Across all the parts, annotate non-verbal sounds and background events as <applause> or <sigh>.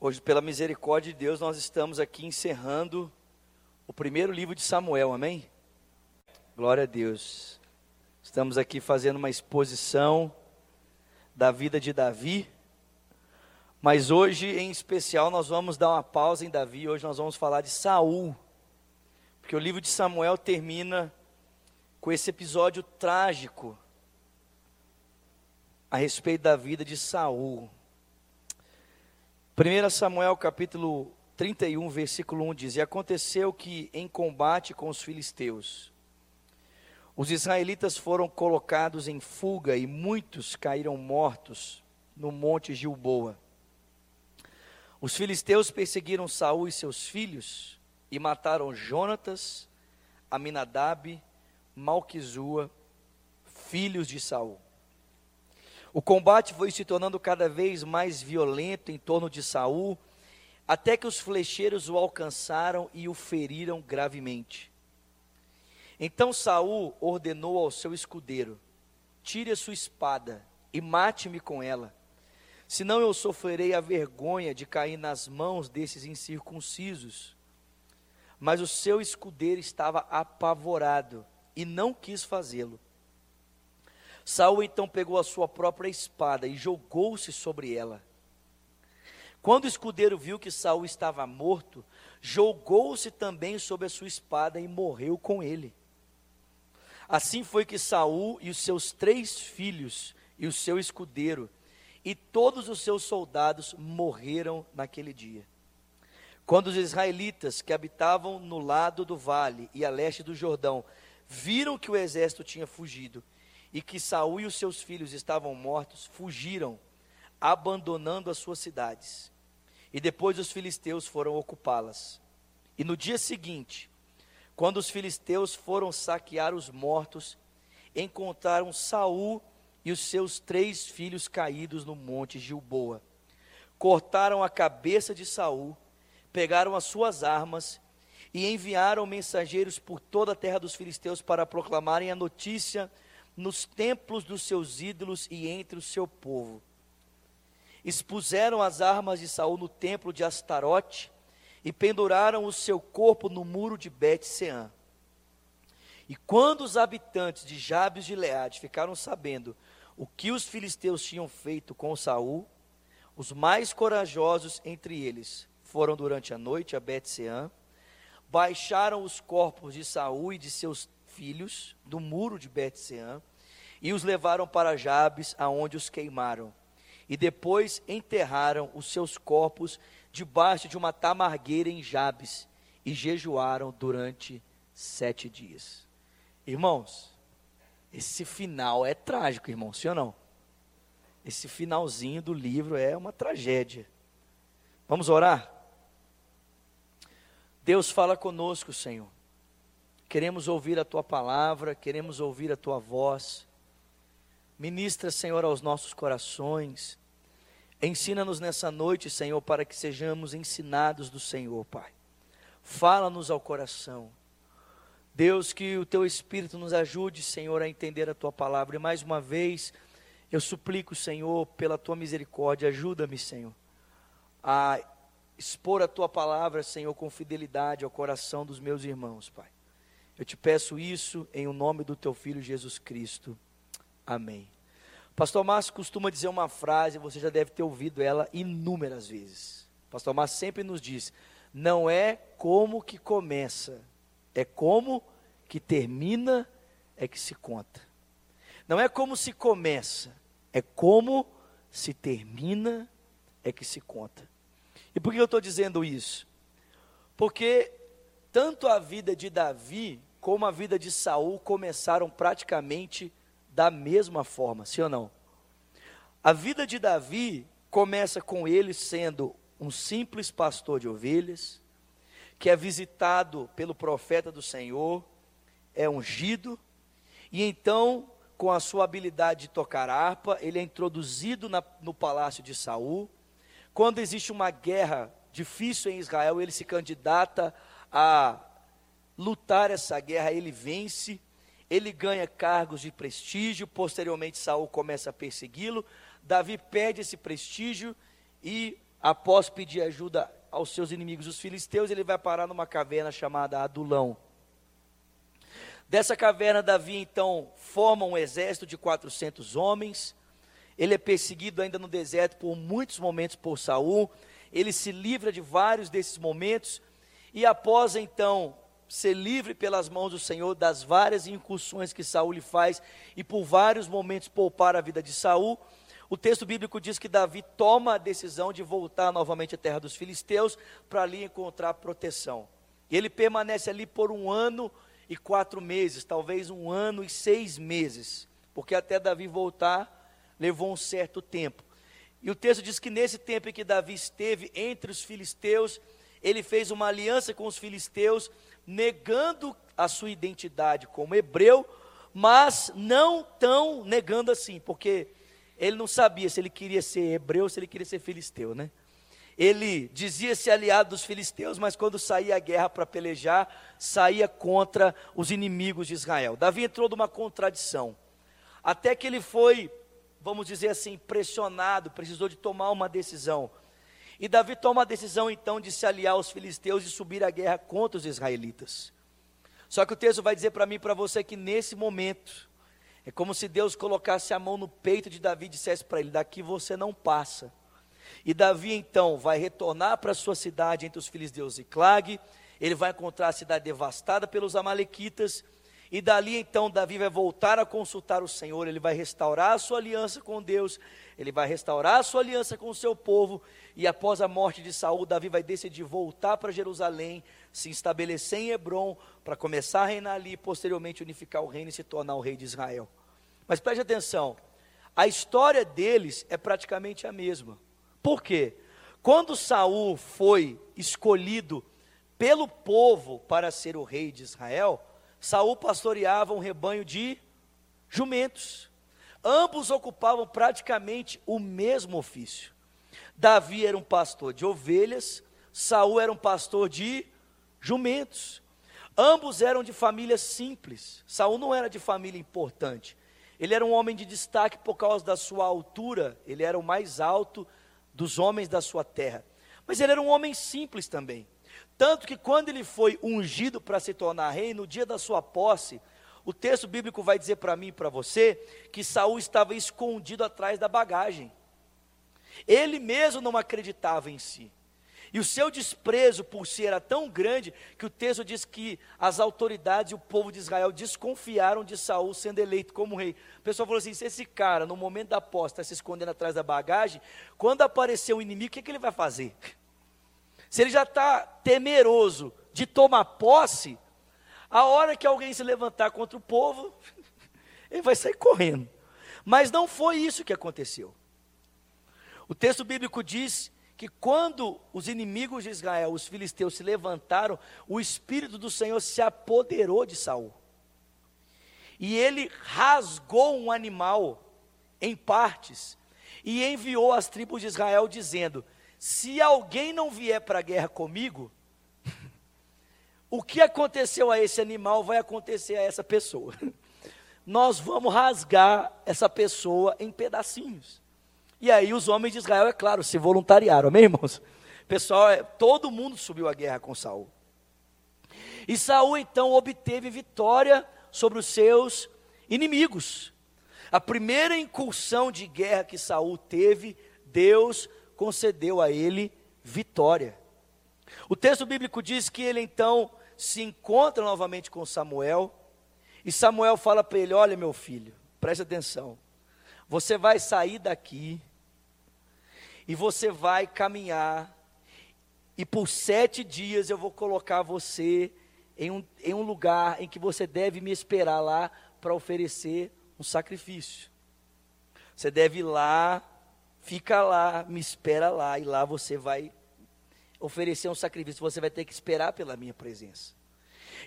Hoje, pela misericórdia de Deus, nós estamos aqui encerrando o primeiro livro de Samuel, amém? Glória a Deus. Estamos aqui fazendo uma exposição da vida de Davi, mas hoje, em especial, nós vamos dar uma pausa em Davi. Hoje nós vamos falar de Saul, porque o livro de Samuel termina com esse episódio trágico a respeito da vida de Saul. 1 Samuel capítulo 31, versículo 1 diz: E aconteceu que em combate com os filisteus, os israelitas foram colocados em fuga e muitos caíram mortos no monte Gilboa. Os filisteus perseguiram Saul e seus filhos e mataram Jonatas, Aminadab, Malquizua, filhos de Saul. O combate foi se tornando cada vez mais violento em torno de Saul, até que os flecheiros o alcançaram e o feriram gravemente. Então Saul ordenou ao seu escudeiro: Tire a sua espada e mate-me com ela, senão eu sofrerei a vergonha de cair nas mãos desses incircuncisos. Mas o seu escudeiro estava apavorado e não quis fazê-lo. Saul então pegou a sua própria espada e jogou-se sobre ela. Quando o escudeiro viu que Saul estava morto, jogou-se também sobre a sua espada e morreu com ele. Assim foi que Saul e os seus três filhos e o seu escudeiro e todos os seus soldados morreram naquele dia. Quando os israelitas que habitavam no lado do vale e a leste do Jordão viram que o exército tinha fugido, e que Saul e os seus filhos estavam mortos, fugiram, abandonando as suas cidades. E depois os filisteus foram ocupá-las. E no dia seguinte, quando os filisteus foram saquear os mortos, encontraram Saul e os seus três filhos caídos no monte Gilboa. Cortaram a cabeça de Saul, pegaram as suas armas e enviaram mensageiros por toda a terra dos filisteus para proclamarem a notícia nos templos dos seus ídolos e entre o seu povo. Expuseram as armas de Saul no templo de Astarote e penduraram o seu corpo no muro de Bet-Sean. E quando os habitantes de Jabes de Leade ficaram sabendo o que os filisteus tinham feito com Saul, os mais corajosos entre eles foram durante a noite a Bet-Sean, baixaram os corpos de Saul e de seus filhos do muro de Bet-Sean e os levaram para Jabes, aonde os queimaram. E depois enterraram os seus corpos debaixo de uma tamargueira em Jabes e jejuaram durante sete dias. Irmãos, esse final é trágico, irmão, sim ou não? Esse finalzinho do livro é uma tragédia. Vamos orar? Deus fala conosco, Senhor. Queremos ouvir a tua palavra, queremos ouvir a tua voz. Ministra, Senhor, aos nossos corações. Ensina-nos nessa noite, Senhor, para que sejamos ensinados do Senhor, Pai. Fala-nos ao coração. Deus, que o teu Espírito nos ajude, Senhor, a entender a tua palavra. E mais uma vez, eu suplico, Senhor, pela tua misericórdia, ajuda-me, Senhor, a expor a tua palavra, Senhor, com fidelidade ao coração dos meus irmãos, Pai. Eu te peço isso em o nome do teu filho Jesus Cristo. Amém. Pastor Márcio costuma dizer uma frase, você já deve ter ouvido ela inúmeras vezes. Pastor Márcio sempre nos diz: não é como que começa, é como que termina, é que se conta. Não é como se começa, é como se termina, é que se conta. E por que eu estou dizendo isso? Porque tanto a vida de Davi como a vida de Saul começaram praticamente da mesma forma, sim ou não? A vida de Davi começa com ele sendo um simples pastor de ovelhas, que é visitado pelo profeta do Senhor, é ungido, e então, com a sua habilidade de tocar harpa, ele é introduzido na, no palácio de Saul. Quando existe uma guerra difícil em Israel, ele se candidata a lutar essa guerra, ele vence, ele ganha cargos de prestígio, posteriormente Saul começa a persegui-lo, Davi perde esse prestígio e após pedir ajuda aos seus inimigos, os filisteus, ele vai parar numa caverna chamada Adulão. Dessa caverna, Davi então forma um exército de 400 homens. Ele é perseguido ainda no deserto por muitos momentos por Saul. Ele se livra de vários desses momentos e após então ser livre pelas mãos do Senhor das várias incursões que Saul lhe faz e por vários momentos poupar a vida de Saul, o texto bíblico diz que Davi toma a decisão de voltar novamente à terra dos filisteus para ali encontrar proteção. E ele permanece ali por um ano e quatro meses, talvez um ano e seis meses, porque até Davi voltar levou um certo tempo. E o texto diz que nesse tempo em que Davi esteve entre os filisteus, ele fez uma aliança com os filisteus, negando a sua identidade como hebreu, mas não tão negando assim, porque ele não sabia se ele queria ser hebreu ou se ele queria ser filisteu, né? Ele dizia-se aliado dos filisteus, mas quando saía a guerra para pelejar, saía contra os inimigos de Israel. Davi entrou numa contradição. Até que ele foi, vamos dizer assim, pressionado, precisou de tomar uma decisão. E Davi toma a decisão então de se aliar aos filisteus e subir a guerra contra os israelitas. Só que o texto vai dizer para mim e para você que nesse momento, é como se Deus colocasse a mão no peito de Davi e dissesse para ele: Daqui você não passa. E Davi então vai retornar para sua cidade entre os Deus e Clag. Ele vai encontrar a cidade devastada pelos Amalequitas. E dali então Davi vai voltar a consultar o Senhor, ele vai restaurar a sua aliança com Deus, ele vai restaurar a sua aliança com o seu povo, e após a morte de Saul, Davi vai decidir voltar para Jerusalém, se estabelecer em Hebron, para começar a reinar ali e posteriormente unificar o reino e se tornar o rei de Israel. Mas preste atenção, a história deles é praticamente a mesma. Por quê? Quando Saul foi escolhido pelo povo para ser o rei de Israel, Saul pastoreava um rebanho de jumentos. Ambos ocupavam praticamente o mesmo ofício. Davi era um pastor de ovelhas, Saul era um pastor de jumentos. Ambos eram de família simples. Saul não era de família importante. Ele era um homem de destaque por causa da sua altura, ele era o mais alto dos homens da sua terra. Mas ele era um homem simples também. Tanto que quando ele foi ungido para se tornar rei, no dia da sua posse, o texto bíblico vai dizer para mim e para você que Saul estava escondido atrás da bagagem. Ele mesmo não acreditava em si. E o seu desprezo por si era tão grande que o texto diz que as autoridades e o povo de Israel desconfiaram de Saul sendo eleito como rei. O pessoal falou assim: se esse cara, no momento da aposta, está se escondendo atrás da bagagem, quando aparecer um inimigo, o que, que ele vai fazer? <laughs> Se ele já está temeroso de tomar posse, a hora que alguém se levantar contra o povo, <laughs> ele vai sair correndo. Mas não foi isso que aconteceu. O texto bíblico diz que quando os inimigos de Israel, os filisteus, se levantaram, o Espírito do Senhor se apoderou de Saul. E ele rasgou um animal em partes e enviou às tribos de Israel, dizendo: Se alguém não vier para a guerra comigo, <laughs> o que aconteceu a esse animal vai acontecer a essa pessoa. <laughs> Nós vamos rasgar essa pessoa em pedacinhos. E aí os homens de Israel, é claro, se voluntariaram, amém, irmãos? Pessoal, é, todo mundo subiu à guerra com Saul. E Saul então obteve vitória sobre os seus inimigos. A primeira incursão de guerra que Saul teve, Deus concedeu a ele vitória. O texto bíblico diz que ele então se encontra novamente com Samuel, e Samuel fala para ele: Olha, meu filho, preste atenção, você vai sair daqui e você vai caminhar, e por sete dias eu vou colocar você em um, em um lugar em que você deve me esperar lá para oferecer um sacrifício. Você deve ir lá, fica lá, me espera lá, e lá você vai oferecer um sacrifício, você vai ter que esperar pela minha presença.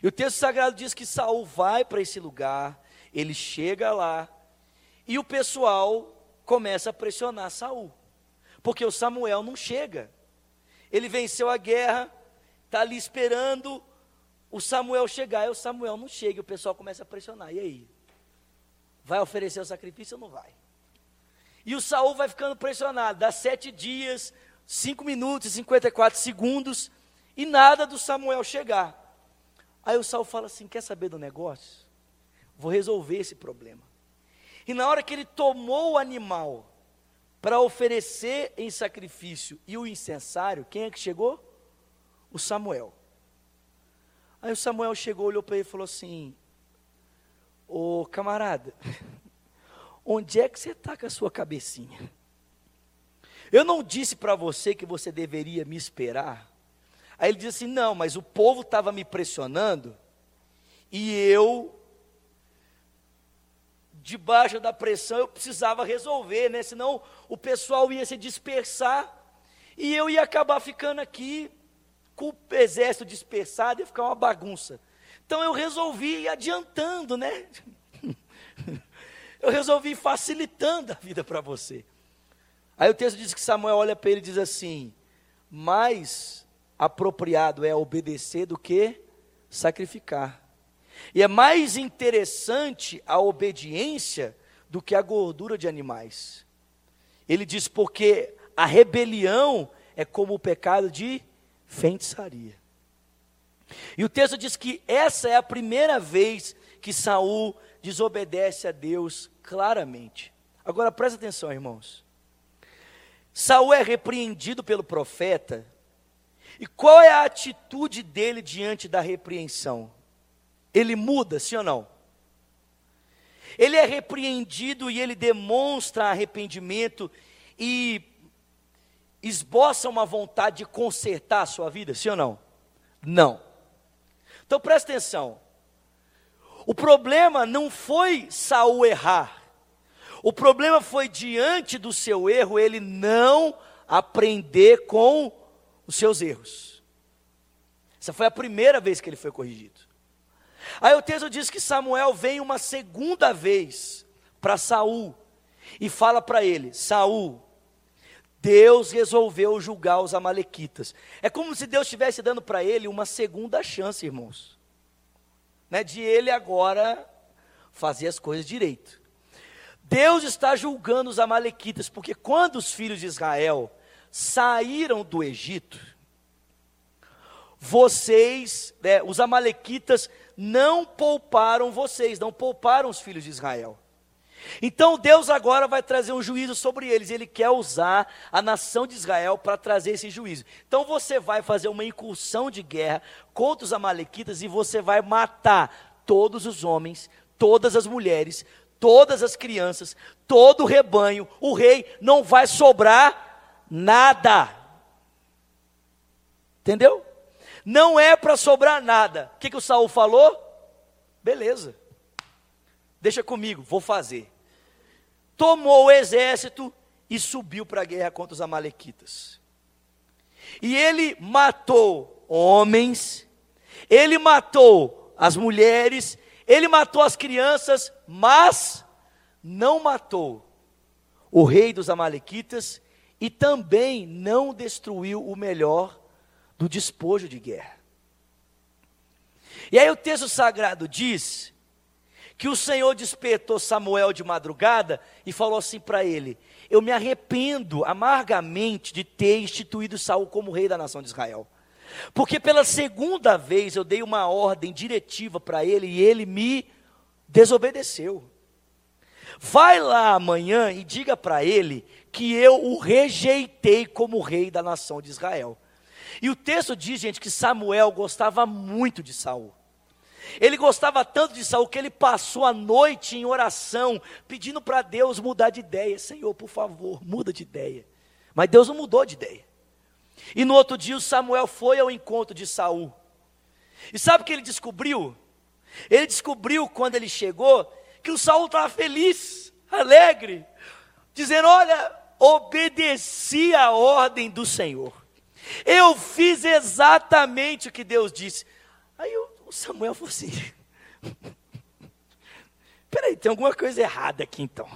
E o texto sagrado diz que Saul vai para esse lugar, ele chega lá, e o pessoal começa a pressionar Saul. Porque o Samuel não chega. Ele venceu a guerra, está ali esperando o Samuel chegar, e o Samuel não chega, e o pessoal começa a pressionar. E aí? Vai oferecer o sacrifício ou não vai? E o Saul vai ficando pressionado, dá sete dias, 5 minutos e 54 segundos e nada do Samuel chegar. Aí o Saul fala assim: quer saber do negócio? Vou resolver esse problema. E na hora que ele tomou o animal para oferecer em sacrifício e o incensário, quem é que chegou? O Samuel. Aí o Samuel chegou, olhou para ele e falou assim: Ô camarada, <laughs> onde é que você está com a sua cabecinha? Eu não disse para você que você deveria me esperar? Aí ele disse assim: Não, mas o povo estava me pressionando e eu, debaixo da pressão, eu precisava resolver, né? Senão o pessoal ia se dispersar e eu ia acabar ficando aqui com o exército dispersado e ficar uma bagunça. Então eu resolvi ir adiantando, né? Eu resolvi facilitando a vida para você. Aí o texto diz que Samuel olha para ele e diz assim: mais apropriado é obedecer do que sacrificar. E é mais interessante a obediência do que a gordura de animais. Ele diz: porque a rebelião é como o pecado de feitiçaria. E o texto diz que essa é a primeira vez que Saul desobedece a Deus claramente. Agora presta atenção, irmãos. Saul é repreendido pelo profeta. E qual é a atitude dele diante da repreensão? Ele muda, sim ou não? Ele é repreendido e ele demonstra arrependimento e esboça uma vontade de consertar a sua vida, sim ou não? Não. Então presta atenção. O problema não foi Saul errar. O problema foi diante do seu erro ele não aprender com os seus erros. Essa foi a primeira vez que ele foi corrigido. Aí o texto diz que Samuel vem uma segunda vez para Saul e fala para ele: Saul, Deus resolveu julgar os amalequitas. É como se Deus estivesse dando para ele uma segunda chance, irmãos. Né, de ele agora fazer as coisas direito. Deus está julgando os amalequitas, porque quando os filhos de Israel saíram do Egito, vocês, né, os amalequitas, não pouparam vocês, não pouparam os filhos de Israel. Então Deus agora vai trazer um juízo sobre eles, ele quer usar a nação de Israel para trazer esse juízo. Então você vai fazer uma incursão de guerra contra os amalequitas e você vai matar todos os homens, todas as mulheres, todas as crianças, todo o rebanho, o rei, não vai sobrar nada. Entendeu? Não é para sobrar nada. O que, que o Saul falou? Beleza. Deixa comigo, vou fazer. Tomou o exército e subiu para a guerra contra os amalequitas. E ele matou homens, ele matou as mulheres, ele matou as crianças, mas não matou o rei dos Amalequitas e também não destruiu o melhor do despojo de guerra. E aí o texto sagrado diz que o Senhor despertou Samuel de madrugada e falou assim para ele: Eu me arrependo amargamente de ter instituído Saul como rei da nação de Israel. Porque pela segunda vez eu dei uma ordem diretiva para ele e ele me desobedeceu. Vai lá amanhã e diga para ele que eu o rejeitei como rei da nação de Israel. E o texto diz, gente, que Samuel gostava muito de Saul. Ele gostava tanto de Saul que ele passou a noite em oração, pedindo para Deus mudar de ideia. Senhor, por favor, muda de ideia. Mas Deus não mudou de ideia. E no outro dia o Samuel foi ao encontro de Saul. E sabe o que ele descobriu? Ele descobriu quando ele chegou que o Saul estava feliz, alegre, dizendo: Olha, obedeci a ordem do Senhor. Eu fiz exatamente o que Deus disse. Aí o Samuel falou assim: <laughs> Peraí, tem alguma coisa errada aqui então.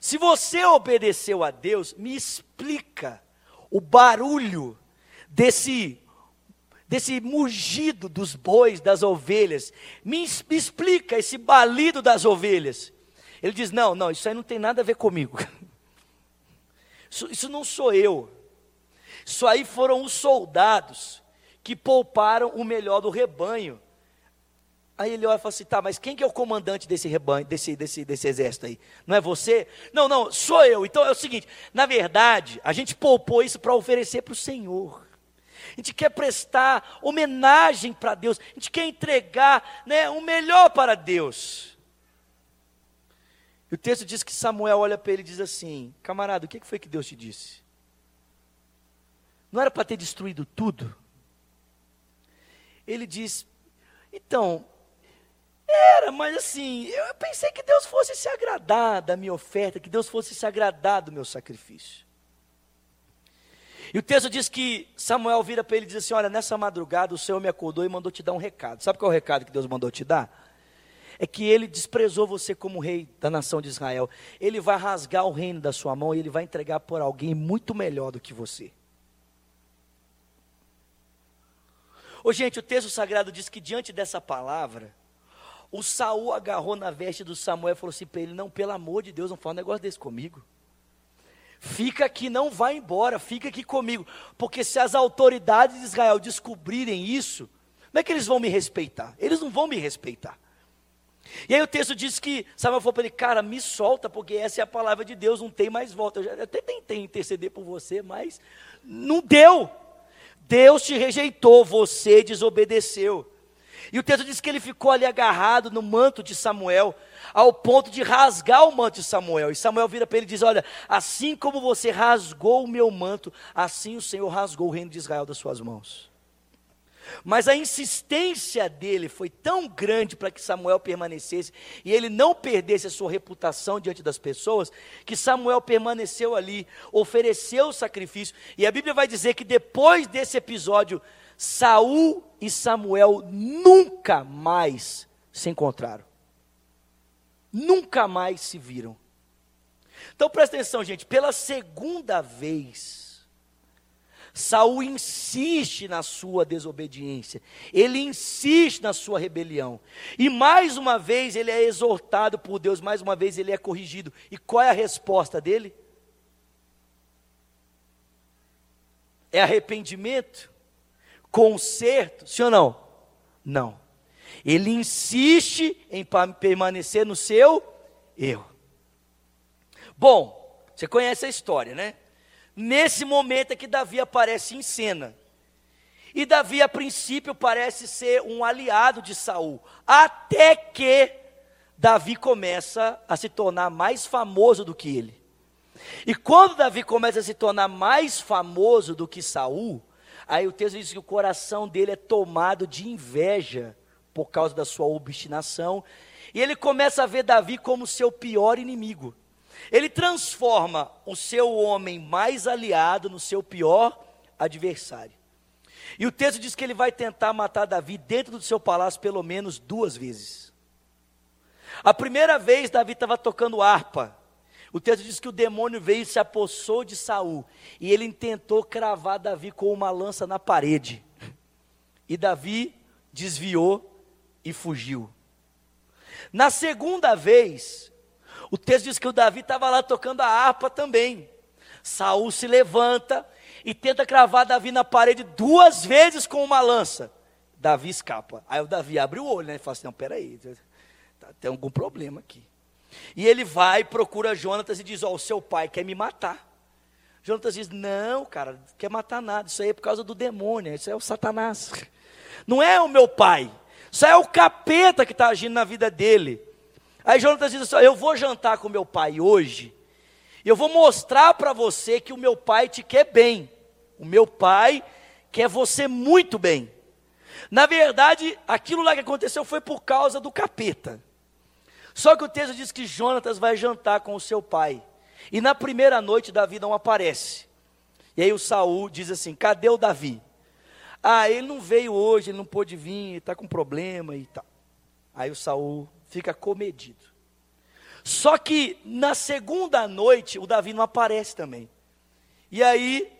Se você obedeceu a Deus, me explica o barulho desse desse mugido dos bois, das ovelhas. Me, me, explica esse balido das ovelhas. Ele diz: Não, não, isso aí não tem nada a ver comigo. <laughs> Isso, isso não sou eu. Isso aí foram os soldados que pouparam o melhor do rebanho. Aí ele olha e fala assim: tá, mas quem que é o comandante desse rebanho, desse, desse, desse exército aí? Não é você? Não, não, sou eu. Então é o seguinte: na verdade, a gente poupou isso para oferecer para o Senhor. A gente quer prestar homenagem para Deus, a gente quer entregar né, o melhor para Deus. E o texto diz que Samuel olha para ele e diz assim: camarada, o que foi que Deus te disse? Não era para ter destruído tudo? Ele diz: então, era, mas assim, eu pensei que Deus fosse se agradar da minha oferta, que Deus fosse se agradar do meu sacrifício. E o texto diz que Samuel vira para ele e diz assim: Olha, nessa madrugada o Senhor me acordou e mandou te dar um recado. Sabe qual é o recado que Deus mandou te dar? É que ele desprezou você como rei da nação de Israel. Ele vai rasgar o reino da sua mão e ele vai entregar por alguém muito melhor do que você. Ô, gente, o texto sagrado diz que diante dessa palavra, o Saul agarrou na veste do Samuel e falou assim para ele: Não, pelo amor de Deus, não fala um negócio desse comigo. Fica aqui, não vai embora, fica aqui comigo. Porque se as autoridades de Israel descobrirem isso, como é que eles vão me respeitar? Eles não vão me respeitar. E aí o texto diz que Samuel falou para ele, cara, me solta, porque essa é a palavra de Deus, não tem mais volta. Eu até tentei interceder por você, mas não deu. Deus te rejeitou, você desobedeceu. E o texto diz que ele ficou ali agarrado no manto de Samuel, ao ponto de rasgar o manto de Samuel. E Samuel vira para ele e diz: Olha, assim como você rasgou o meu manto, assim o Senhor rasgou o reino de Israel das suas mãos. Mas a insistência dele foi tão grande para que Samuel permanecesse e ele não perdesse a sua reputação diante das pessoas, que Samuel permaneceu ali, ofereceu o sacrifício. E a Bíblia vai dizer que depois desse episódio, Saul e Samuel nunca mais se encontraram. Nunca mais se viram. Então presta atenção, gente, pela segunda vez, Saul insiste na sua desobediência, ele insiste na sua rebelião, e mais uma vez ele é exortado por Deus, mais uma vez ele é corrigido. E qual é a resposta dele? É arrependimento? conserto, sim ou não? Não. Ele insiste em permanecer no seu erro. Bom, você conhece a história, né? Nesse momento é que Davi aparece em cena. E Davi, a princípio, parece ser um aliado de Saul, até que Davi começa a se tornar mais famoso do que ele. E quando Davi começa a se tornar mais famoso do que Saul, Aí o texto diz que o coração dele é tomado de inveja por causa da sua obstinação, e ele começa a ver Davi como seu pior inimigo. Ele transforma o seu homem mais aliado no seu pior adversário. E o texto diz que ele vai tentar matar Davi dentro do seu palácio pelo menos duas vezes. A primeira vez Davi estava tocando harpa, o texto diz que o demônio veio e se apossou de Saul, e ele tentou cravar Davi com uma lança na parede. E Davi desviou e fugiu. Na segunda vez, o texto diz que o Davi estava lá tocando a harpa também. Saul se levanta e tenta cravar Davi na parede duas vezes com uma lança. Davi escapa. Aí o Davi abre o olho né, e fala assim: Não, peraí, tem algum problema aqui. E ele vai, procura Jonatas e diz: Ó, oh, o seu pai quer me matar. Jonatas diz: Não, cara, não quer matar nada. Isso aí é por causa do demônio, isso é o Satanás. Não é o meu pai. Isso é o capeta que está agindo na vida dele. Aí Jonatas diz assim: Eu vou jantar com meu pai hoje. E eu vou mostrar para você que o meu pai te quer bem. O meu pai quer você muito bem. Na verdade, aquilo lá que aconteceu foi por causa do capeta. Só que o texto diz que Jonatas vai jantar com o seu pai. E na primeira noite Davi não aparece. E aí o Saul diz assim: cadê o Davi? Ah, ele não veio hoje, ele não pôde vir, está com problema e tal. Aí o Saul fica comedido. Só que na segunda noite o Davi não aparece também. E aí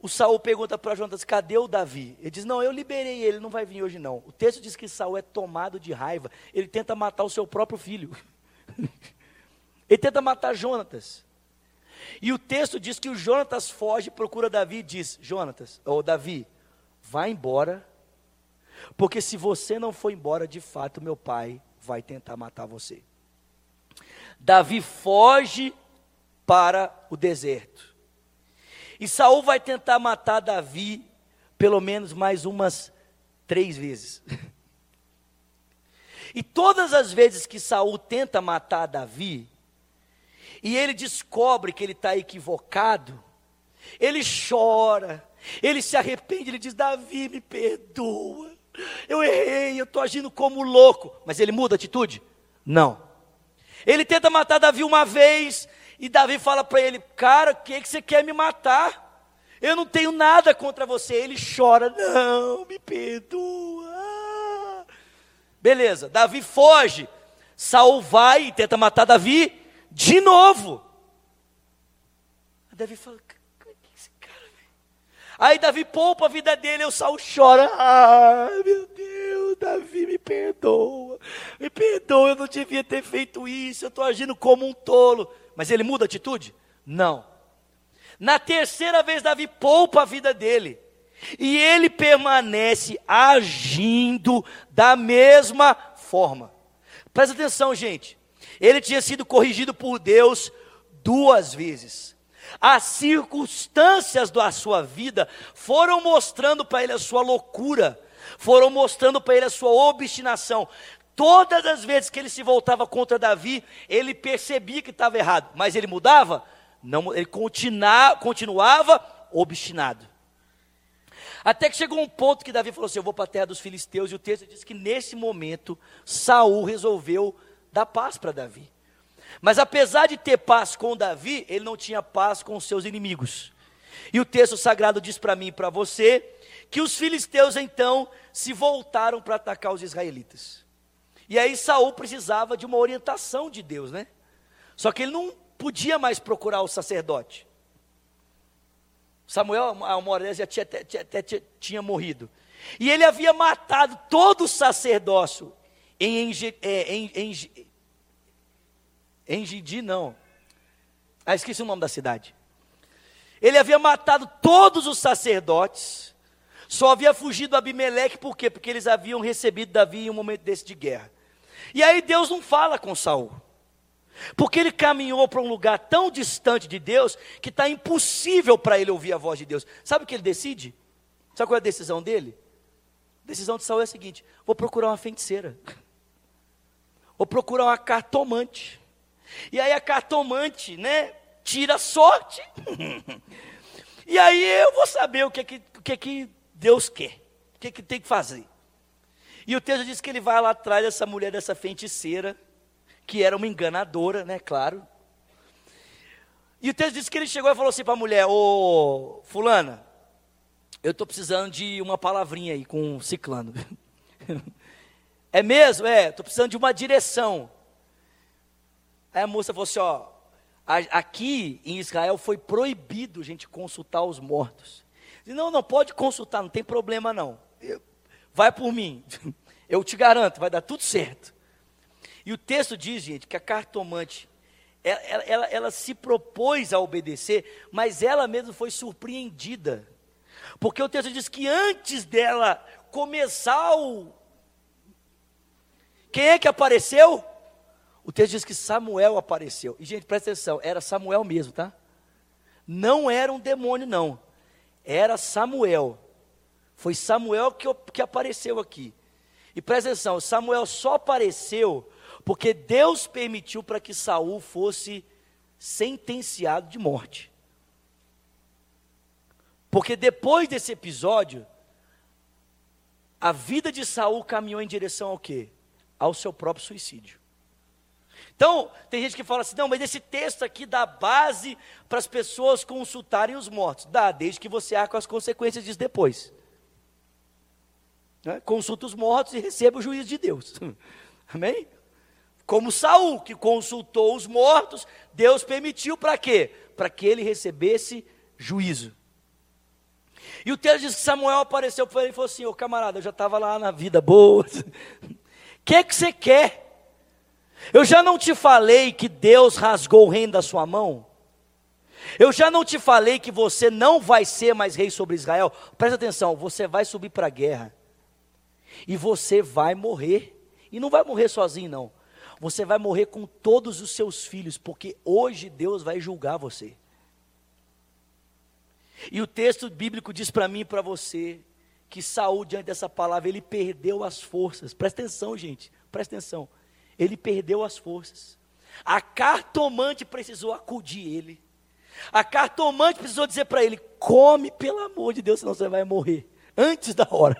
o Saul pergunta para Jonatas, cadê o Davi? Ele diz, não, eu liberei ele, não vai vir hoje não. O texto diz que Saul é tomado de raiva, ele tenta matar o seu próprio filho. <laughs> ele tenta matar Jonatas. E o texto diz que o Jonatas foge, procura Davi e diz: Jonatas, ou Davi, vá embora, porque se você não for embora, de fato, meu pai vai tentar matar você. Davi foge para o deserto. E Saul vai tentar matar Davi pelo menos mais umas três vezes. E todas as vezes que Saul tenta matar Davi, e ele descobre que ele está equivocado, ele chora, ele se arrepende, ele diz: Davi, me perdoa, eu errei, eu estou agindo como louco. Mas ele muda a atitude? Não. Ele tenta matar Davi uma vez, e Davi fala para ele: Cara, o que, que você quer me matar? Eu não tenho nada contra você. Ele chora: Não, me perdoa. Beleza, Davi foge. Saul vai e tenta matar Davi de novo. Davi fala: Aí Davi poupa a vida dele, e o Saul chora. Ah, meu Deus, Davi me perdoa. Me perdoa, eu não devia ter feito isso. Eu estou agindo como um tolo. Mas ele muda a atitude? Não. Na terceira vez, Davi poupa a vida dele. E ele permanece agindo da mesma forma. Presta atenção, gente. Ele tinha sido corrigido por Deus duas vezes. As circunstâncias da sua vida foram mostrando para ele a sua loucura, foram mostrando para ele a sua obstinação. Todas as vezes que ele se voltava contra Davi, ele percebia que estava errado, mas ele mudava? Não, ele continua, continuava obstinado. Até que chegou um ponto que Davi falou assim: Eu vou para a terra dos filisteus, e o texto diz que nesse momento Saul resolveu dar paz para Davi. Mas apesar de ter paz com Davi, ele não tinha paz com os seus inimigos. E o texto sagrado diz para mim e para você que os filisteus então se voltaram para atacar os israelitas. E aí Saul precisava de uma orientação de Deus, né? Só que ele não podia mais procurar o sacerdote. Samuel, a uma já tinha, tinha, tinha, tinha morrido. E ele havia matado todo o sacerdócio em, é, em, em, em, em Gidi, não. Ah, esqueci o nome da cidade. Ele havia matado todos os sacerdotes, só havia fugido Abimeleque, por quê? Porque eles haviam recebido Davi em um momento desse de guerra. E aí Deus não fala com Saul. Porque ele caminhou para um lugar tão distante de Deus que está impossível para ele ouvir a voz de Deus. Sabe o que ele decide? Sabe qual é a decisão dele? A decisão de Saul é a seguinte: vou procurar uma feiticeira. Vou procurar uma cartomante. E aí a cartomante, né, tira sorte. <laughs> e aí eu vou saber o que é que, o que, é que Deus quer. O que, é que tem que fazer. E o texto diz que ele vai lá atrás dessa mulher, dessa feiticeira, que era uma enganadora, né, claro. E o texto diz que ele chegou e falou assim para a mulher: Ô, Fulana, eu estou precisando de uma palavrinha aí com um ciclano. <laughs> é mesmo? É, estou precisando de uma direção. Aí a moça falou assim: Ó, aqui em Israel foi proibido a gente consultar os mortos. Disse, não, não pode consultar, não tem problema não. Vai por mim. <laughs> Eu te garanto, vai dar tudo certo. E o texto diz, gente, que a cartomante, ela, ela, ela se propôs a obedecer, mas ela mesma foi surpreendida. Porque o texto diz que antes dela começar o. Quem é que apareceu? O texto diz que Samuel apareceu. E, gente, presta atenção, era Samuel mesmo, tá? Não era um demônio, não. Era Samuel. Foi Samuel que, que apareceu aqui. E presta atenção, Samuel só apareceu porque Deus permitiu para que Saul fosse sentenciado de morte. Porque depois desse episódio, a vida de Saul caminhou em direção ao quê? Ao seu próprio suicídio. Então, tem gente que fala assim: não, mas esse texto aqui dá base para as pessoas consultarem os mortos. Dá, desde que você arque as consequências disso depois. Né? Consulta os mortos e receba o juízo de Deus. <laughs> Amém? Como Saul, que consultou os mortos, Deus permitiu para quê? Para que ele recebesse juízo. E o texto diz que Samuel apareceu para ele e falou assim: Ô camarada, eu já estava lá na vida boa. <laughs> O que é que você quer? Eu já não te falei que Deus rasgou o reino da sua mão? Eu já não te falei que você não vai ser mais rei sobre Israel? Presta atenção, você vai subir para a guerra. E você vai morrer. E não vai morrer sozinho, não. Você vai morrer com todos os seus filhos, porque hoje Deus vai julgar você. E o texto bíblico diz para mim e para você que Saul, diante dessa palavra, ele perdeu as forças. Presta atenção, gente, presta atenção. Ele perdeu as forças. A cartomante precisou acudir ele. A cartomante precisou dizer para ele: come, pelo amor de Deus, senão você vai morrer. Antes da hora.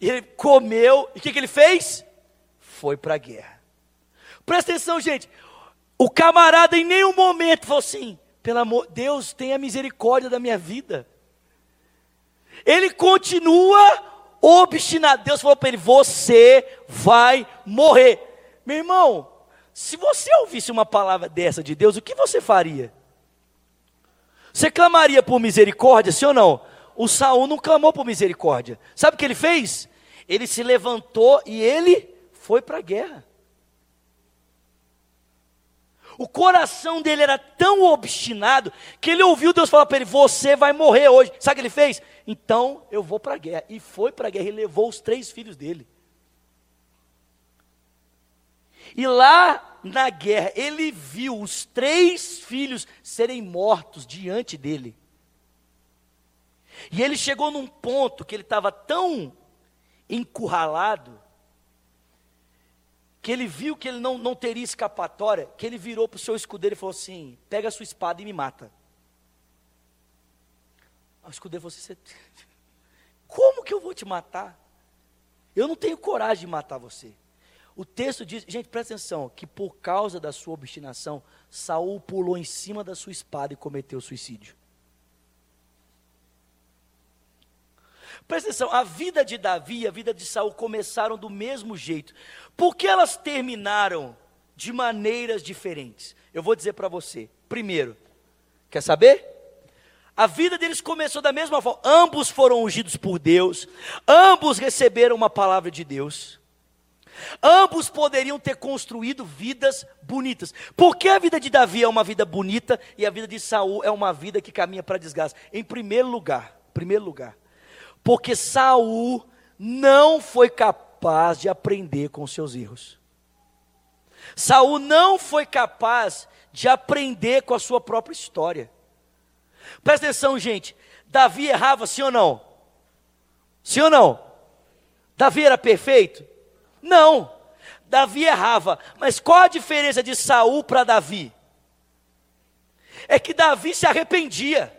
E ele comeu, e o que, que ele fez? Foi para a guerra. Presta atenção, gente. O camarada em nenhum momento falou assim: pelo amor, Deus tenha misericórdia da minha vida. Ele continua obstinado. Deus falou para ele: Você vai morrer. Meu irmão, se você ouvisse uma palavra dessa de Deus, o que você faria? Você clamaria por misericórdia, sim ou não? O Saul não clamou por misericórdia. Sabe o que ele fez? Ele se levantou e ele foi para a guerra. O coração dele era tão obstinado que ele ouviu Deus falar para ele: Você vai morrer hoje. Sabe o que ele fez? Então eu vou para a guerra. E foi para a guerra e levou os três filhos dele. E lá na guerra, ele viu os três filhos serem mortos diante dele. E ele chegou num ponto que ele estava tão encurralado que ele viu que ele não, não teria escapatória, que ele virou para o seu escudeiro e falou assim: pega a sua espada e me mata. O escudeiro falou assim: como que eu vou te matar? Eu não tenho coragem de matar você. O texto diz, gente, presta atenção, que por causa da sua obstinação, Saul pulou em cima da sua espada e cometeu suicídio. Presta atenção, a vida de Davi e a vida de Saul começaram do mesmo jeito. Por que elas terminaram de maneiras diferentes? Eu vou dizer para você. Primeiro, quer saber? A vida deles começou da mesma forma. Ambos foram ungidos por Deus, ambos receberam uma palavra de Deus. Ambos poderiam ter construído vidas bonitas. Por que a vida de Davi é uma vida bonita e a vida de Saul é uma vida que caminha para desgaste? Em primeiro lugar, primeiro lugar, porque Saul não foi capaz de aprender com seus erros. Saul não foi capaz de aprender com a sua própria história. Presta atenção, gente. Davi errava, sim ou não? Sim ou não? Davi era perfeito? Não. Davi errava. Mas qual a diferença de Saul para Davi? É que Davi se arrependia.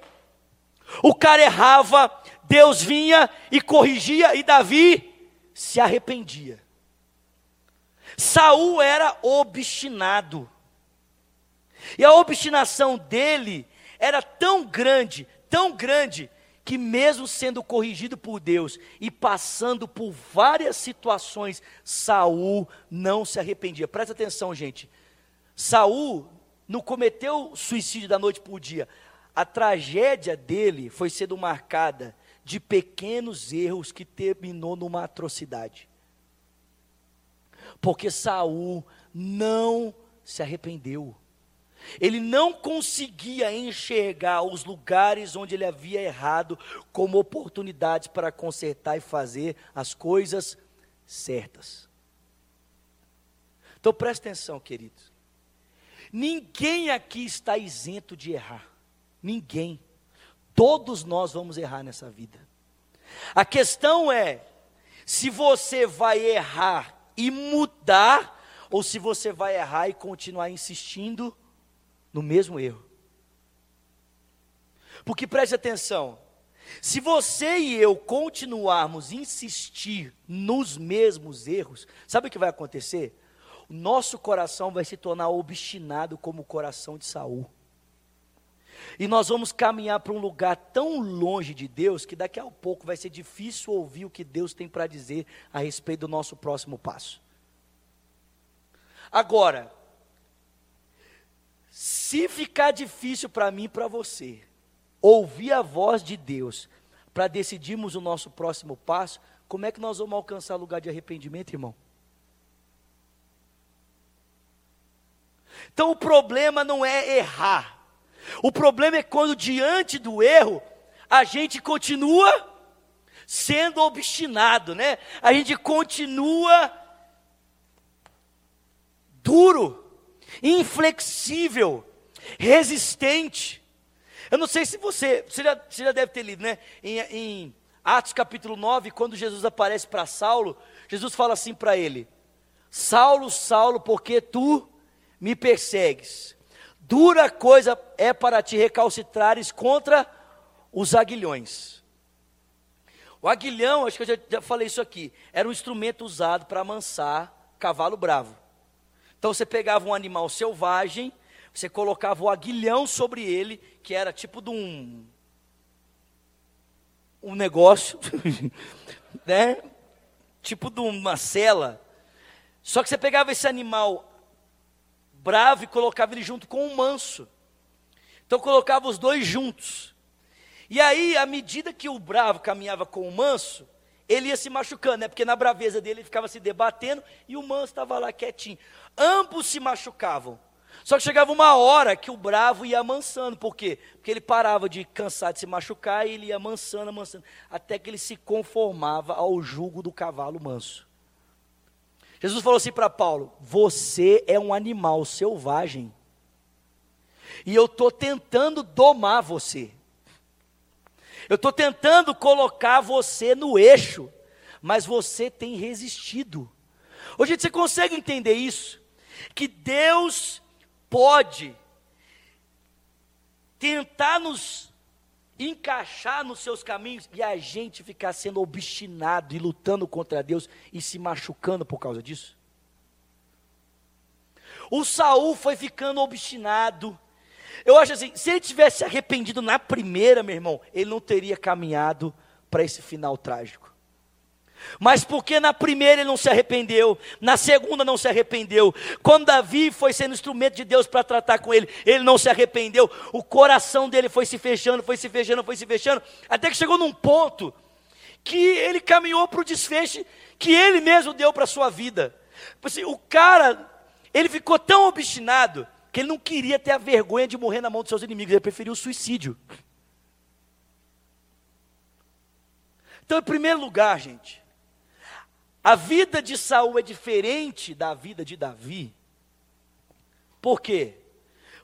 O cara errava, Deus vinha e corrigia, e Davi se arrependia. Saul era obstinado. E a obstinação dele era tão grande, tão grande, que mesmo sendo corrigido por Deus e passando por várias situações, Saul não se arrependia. Presta atenção, gente. Saul não cometeu suicídio da noite para o dia. A tragédia dele foi sendo marcada de pequenos erros que terminou numa atrocidade. Porque Saul não se arrependeu. Ele não conseguia enxergar os lugares onde ele havia errado como oportunidades para consertar e fazer as coisas certas. Então preste atenção, queridos. Ninguém aqui está isento de errar. Ninguém. Todos nós vamos errar nessa vida. A questão é se você vai errar e mudar ou se você vai errar e continuar insistindo no mesmo erro. Porque preste atenção, se você e eu continuarmos insistir nos mesmos erros, sabe o que vai acontecer? O nosso coração vai se tornar obstinado como o coração de Saul. E nós vamos caminhar para um lugar tão longe de Deus que daqui a pouco vai ser difícil ouvir o que Deus tem para dizer a respeito do nosso próximo passo. Agora, se ficar difícil para mim e para você ouvir a voz de Deus para decidirmos o nosso próximo passo, como é que nós vamos alcançar lugar de arrependimento, irmão? Então o problema não é errar. O problema é quando diante do erro a gente continua sendo obstinado, né? A gente continua duro, inflexível, resistente. Eu não sei se você, você já, você já deve ter lido, né? Em, em Atos capítulo 9, quando Jesus aparece para Saulo, Jesus fala assim para ele: Saulo, Saulo, porque tu me persegues? Dura coisa é para te recalcitrares contra os aguilhões. O aguilhão, acho que eu já, já falei isso aqui, era um instrumento usado para amansar cavalo bravo. Então você pegava um animal selvagem, você colocava o aguilhão sobre ele, que era tipo de um um negócio, <laughs> né? Tipo de uma cela. Só que você pegava esse animal bravo e colocava ele junto com o manso. Então colocava os dois juntos. E aí, à medida que o bravo caminhava com o manso, ele ia se machucando, né? Porque na braveza dele ele ficava se debatendo e o manso estava lá quietinho. Ambos se machucavam. Só que chegava uma hora que o bravo ia amansando. Por quê? Porque ele parava de cansar de se machucar e ele ia amansando, amansando, até que ele se conformava ao jugo do cavalo manso. Jesus falou assim para Paulo: Você é um animal selvagem. E eu estou tentando domar você. Eu estou tentando colocar você no eixo, mas você tem resistido. Hoje você consegue entender isso? Que Deus pode tentar nos encaixar nos seus caminhos e a gente ficar sendo obstinado e lutando contra Deus e se machucando por causa disso? O Saul foi ficando obstinado, eu acho assim, se ele tivesse arrependido na primeira, meu irmão, ele não teria caminhado para esse final trágico. Mas porque na primeira ele não se arrependeu, na segunda não se arrependeu. Quando Davi foi sendo instrumento de Deus para tratar com ele, ele não se arrependeu. O coração dele foi se fechando, foi se fechando, foi se fechando, até que chegou num ponto que ele caminhou para o desfecho que ele mesmo deu para a sua vida. Assim, o cara, ele ficou tão obstinado que ele não queria ter a vergonha de morrer na mão dos seus inimigos, ele preferiu o suicídio. Então, em primeiro lugar, gente, a vida de Saul é diferente da vida de Davi. Por quê?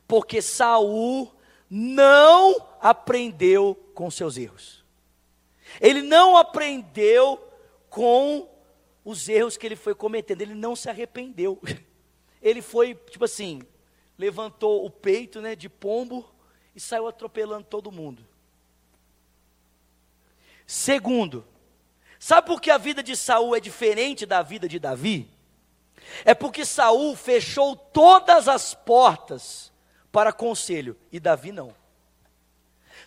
Porque Saul não aprendeu com seus erros. Ele não aprendeu com os erros que ele foi cometendo, ele não se arrependeu. <laughs> Ele foi, tipo assim, levantou o peito né, de pombo e saiu atropelando todo mundo. Segundo, sabe por que a vida de Saul é diferente da vida de Davi? É porque Saul fechou todas as portas para conselho e Davi não.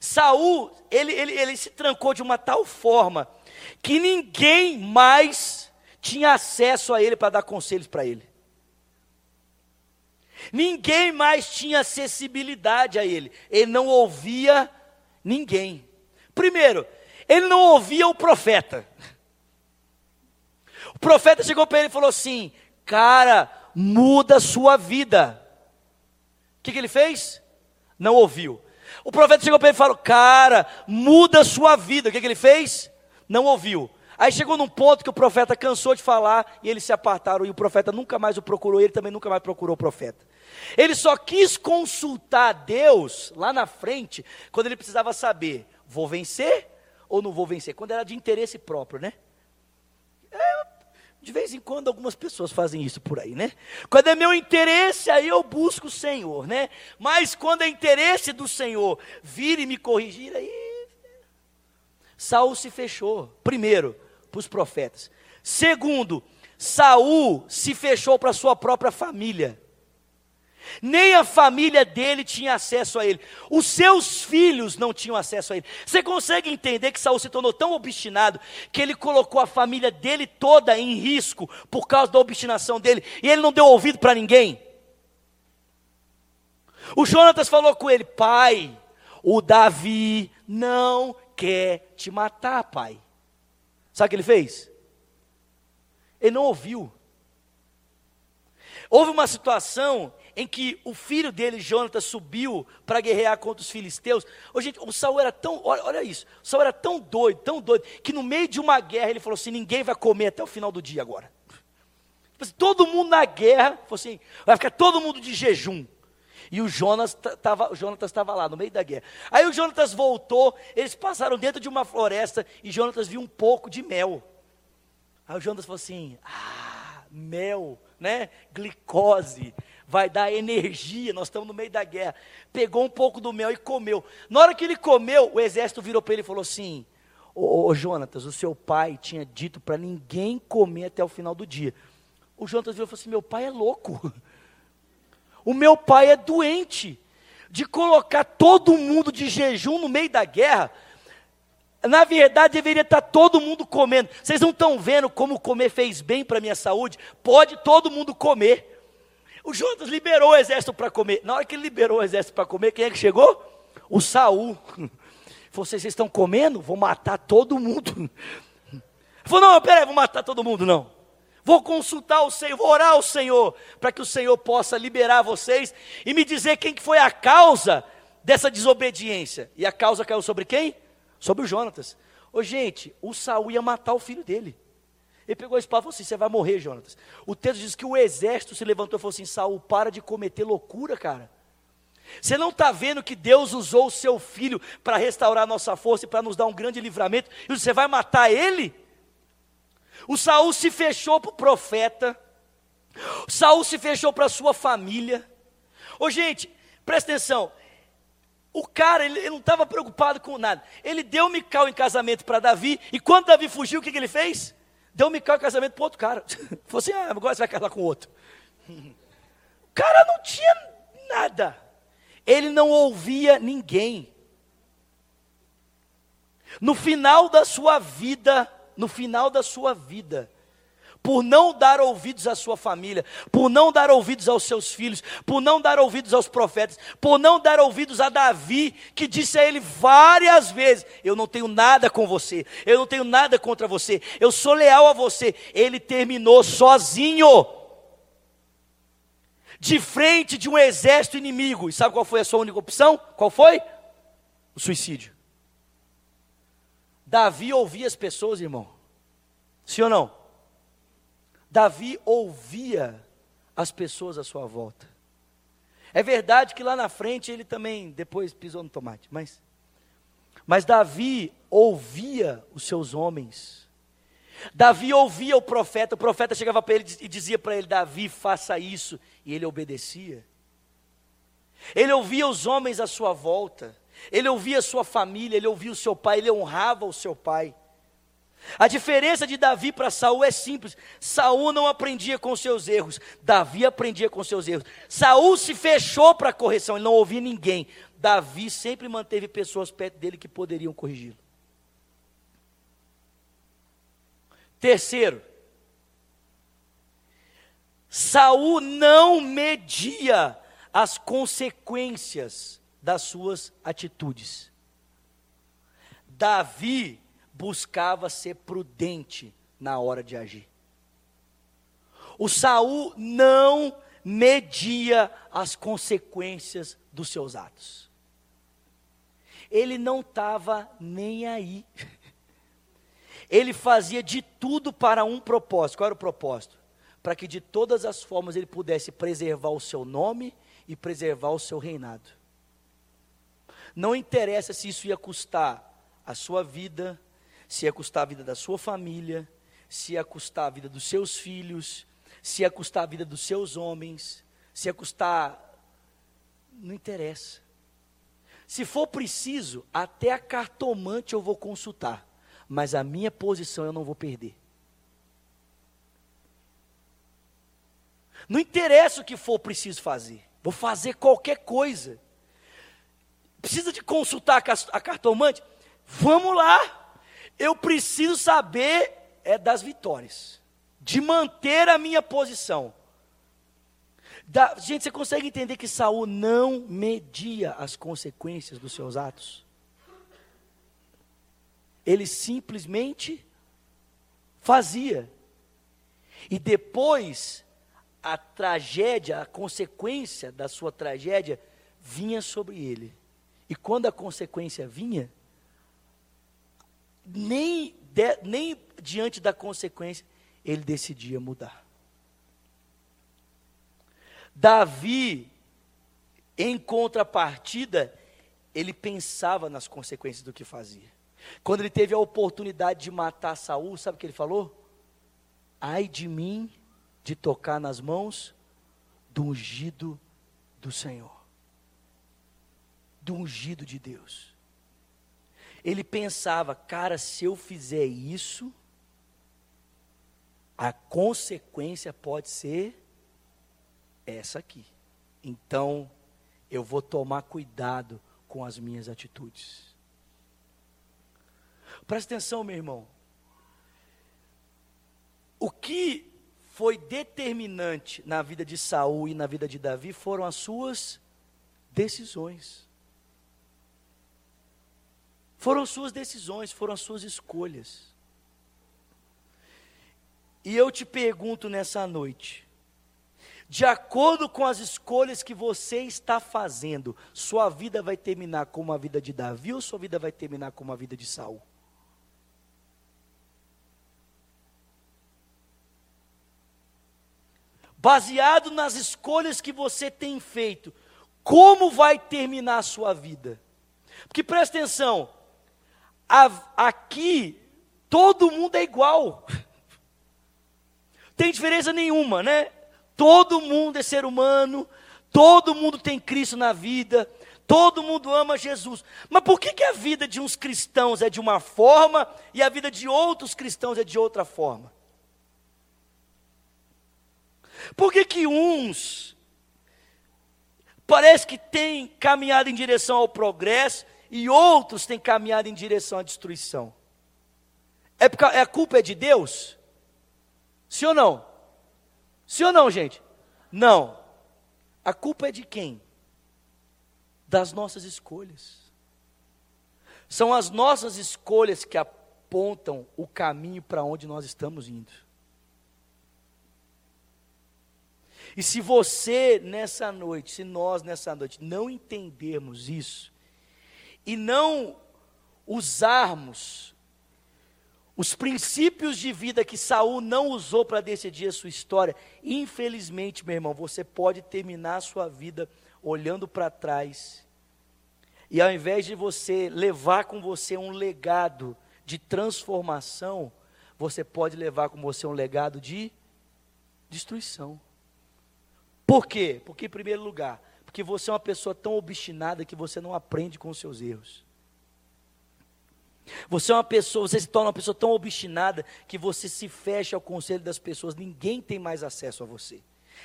Saul, ele, ele, ele se trancou de uma tal forma que ninguém mais tinha acesso a ele para dar conselhos para ele. Ninguém mais tinha acessibilidade a ele. Ele não ouvia ninguém. Primeiro, ele não ouvia o profeta. O profeta chegou para ele e falou assim: Cara, muda a sua vida. O que, que ele fez? Não ouviu. O profeta chegou para ele e falou: Cara, muda a sua vida. O que, que ele fez? Não ouviu. Aí chegou num ponto que o profeta cansou de falar e eles se apartaram e o profeta nunca mais o procurou, ele também nunca mais procurou o profeta. Ele só quis consultar Deus lá na frente, quando ele precisava saber: vou vencer ou não vou vencer? Quando era de interesse próprio, né? É, de vez em quando algumas pessoas fazem isso por aí, né? Quando é meu interesse, aí eu busco o Senhor, né? Mas quando é interesse do Senhor vir e me corrigir, aí. Saul se fechou, primeiro, para os profetas. Segundo, Saul se fechou para sua própria família. Nem a família dele tinha acesso a ele. Os seus filhos não tinham acesso a ele. Você consegue entender que Saul se tornou tão obstinado que ele colocou a família dele toda em risco por causa da obstinação dele e ele não deu ouvido para ninguém? O Jonatas falou com ele: Pai, o Davi não quer te matar, pai. Sabe o que ele fez? Ele não ouviu. Houve uma situação em que o filho dele, Jonatas, subiu para guerrear contra os filisteus. Ô, gente, o Saul era tão, olha, olha, isso, o Saul era tão doido, tão doido, que no meio de uma guerra ele falou assim: ninguém vai comer até o final do dia agora. Tipo assim, todo mundo na guerra, falou assim, vai ficar todo mundo de jejum. E o Jonas estava lá no meio da guerra. Aí o Jonatas voltou, eles passaram dentro de uma floresta e Jonatas viu um pouco de mel. Aí o Jonatas falou assim: "Ah, mel, né? Glicose, vai dar energia. Nós estamos no meio da guerra." Pegou um pouco do mel e comeu. Na hora que ele comeu, o exército virou para ele e falou assim: Ô, ô Jonatas, o seu pai tinha dito para ninguém comer até o final do dia. O Jonatas virou e falou assim: Meu pai é louco. <laughs> O meu pai é doente de colocar todo mundo de jejum no meio da guerra. Na verdade, deveria estar todo mundo comendo. Vocês não estão vendo como comer fez bem para a minha saúde? Pode todo mundo comer. O Jonas liberou o exército para comer. Na hora que ele liberou o exército para comer, quem é que chegou? O Saul. <laughs> Vocês estão comendo? Vou matar todo mundo. <laughs> Falou, não, peraí, vou matar todo mundo, não. Vou consultar o Senhor, vou orar ao Senhor, para que o Senhor possa liberar vocês e me dizer quem que foi a causa dessa desobediência. E a causa caiu sobre quem? Sobre o Jonatas. Ô gente, o Saul ia matar o filho dele. Ele pegou a espada e falou assim: Você vai morrer, Jonatas. O texto diz que o exército se levantou e falou assim: Saul, para de cometer loucura, cara. Você não está vendo que Deus usou o seu filho para restaurar nossa força e para nos dar um grande livramento, e você vai matar ele? O Saul se fechou para o profeta. O Saul se fechou para a sua família. Ô gente, presta atenção. O cara, ele, ele não estava preocupado com nada. Ele deu Mical em casamento para Davi. E quando Davi fugiu, o que, que ele fez? Deu Mical em casamento para outro cara. <laughs> Falou assim: ah, agora você vai casar com outro. <laughs> O cara não tinha nada. Ele não ouvia ninguém. No final da sua vida, no final da sua vida, por não dar ouvidos à sua família, por não dar ouvidos aos seus filhos, por não dar ouvidos aos profetas, por não dar ouvidos a Davi, que disse a ele várias vezes: Eu não tenho nada com você, eu não tenho nada contra você, eu sou leal a você. Ele terminou sozinho, de frente de um exército inimigo. E sabe qual foi a sua única opção? Qual foi? O suicídio. Davi ouvia as pessoas, irmão. Sim ou não? Davi ouvia as pessoas à sua volta. É verdade que lá na frente ele também depois pisou no tomate, mas mas Davi ouvia os seus homens. Davi ouvia o profeta, o profeta chegava para ele e dizia para ele: Davi, faça isso, e ele obedecia. Ele ouvia os homens à sua volta. Ele ouvia a sua família, ele ouvia o seu pai, ele honrava o seu pai. A diferença de Davi para Saul é simples. Saul não aprendia com seus erros, Davi aprendia com seus erros. Saul se fechou para a correção, ele não ouvia ninguém. Davi sempre manteve pessoas perto dele que poderiam corrigi-lo. Terceiro, Saul não media as consequências das suas atitudes. Davi buscava ser prudente na hora de agir. O Saul não media as consequências dos seus atos. Ele não estava nem aí. <laughs> Ele fazia de tudo para um propósito. Qual era o propósito? Para que de todas as formas ele pudesse preservar o seu nome e preservar o seu reinado. Não interessa se isso ia custar a sua vida, se ia custar a vida da sua família, se ia custar a vida dos seus filhos, se ia custar a vida dos seus homens, se ia custar. Não interessa. Se for preciso, até a cartomante eu vou consultar, mas a minha posição eu não vou perder. Não interessa o que for preciso fazer, vou fazer qualquer coisa. Precisa de consultar a cartomante? Vamos lá. Eu preciso saber é das vitórias, de manter a minha posição. Da, gente, você consegue entender que Saul não media as consequências dos seus atos? Ele simplesmente fazia. E depois a tragédia, a consequência da sua tragédia vinha sobre ele. E quando a consequência vinha, nem, de, nem diante da consequência ele decidia mudar. Davi, em contrapartida, ele pensava nas consequências do que fazia. Quando ele teve a oportunidade de matar Saul, sabe o que ele falou? Ai de mim de tocar nas mãos do ungido do Senhor. Do ungido de Deus. Ele pensava, cara, se eu fizer isso, a consequência pode ser essa aqui. Então, eu vou tomar cuidado com as minhas atitudes. Presta atenção, meu irmão. O que foi determinante na vida de Saul e na vida de Davi foram as suas decisões. Foram suas decisões, foram as suas escolhas. E eu te pergunto nessa noite, de acordo com as escolhas que você está fazendo, sua vida vai terminar como a vida de Davi ou sua vida vai terminar como a vida de Saul? Baseado nas escolhas que você tem feito, como vai terminar a sua vida? Porque presta atenção, aqui todo mundo é igual. <laughs> Tem diferença nenhuma, né? Todo mundo é ser humano, todo mundo tem Cristo na vida, todo mundo ama Jesus. Mas por que, que a vida de uns cristãos é de uma forma e a vida de outros cristãos é de outra forma? Por que, que uns parece que têm caminhado em direção ao progresso e outros têm caminhado em direção à destruição? É porque a culpa é de Deus? Sim ou não? Sim ou não, gente? Não. A culpa é de quem? Das nossas escolhas. São as nossas escolhas que apontam o caminho para onde nós estamos indo. E se você nessa noite, se nós nessa noite não entendermos isso, e não usarmos os princípios de vida que Saul não usou para decidir a sua história, infelizmente, meu irmão, você pode terminar a sua vida olhando para trás. E ao invés de você levar com você um legado de transformação, você pode levar com você um legado de destruição. Por quê? Porque, em primeiro lugar, porque você é uma pessoa tão obstinada que você não aprende com os seus erros. Você é uma pessoa, você se torna uma pessoa tão obstinada que você se fecha ao conselho das pessoas, ninguém tem mais acesso a você.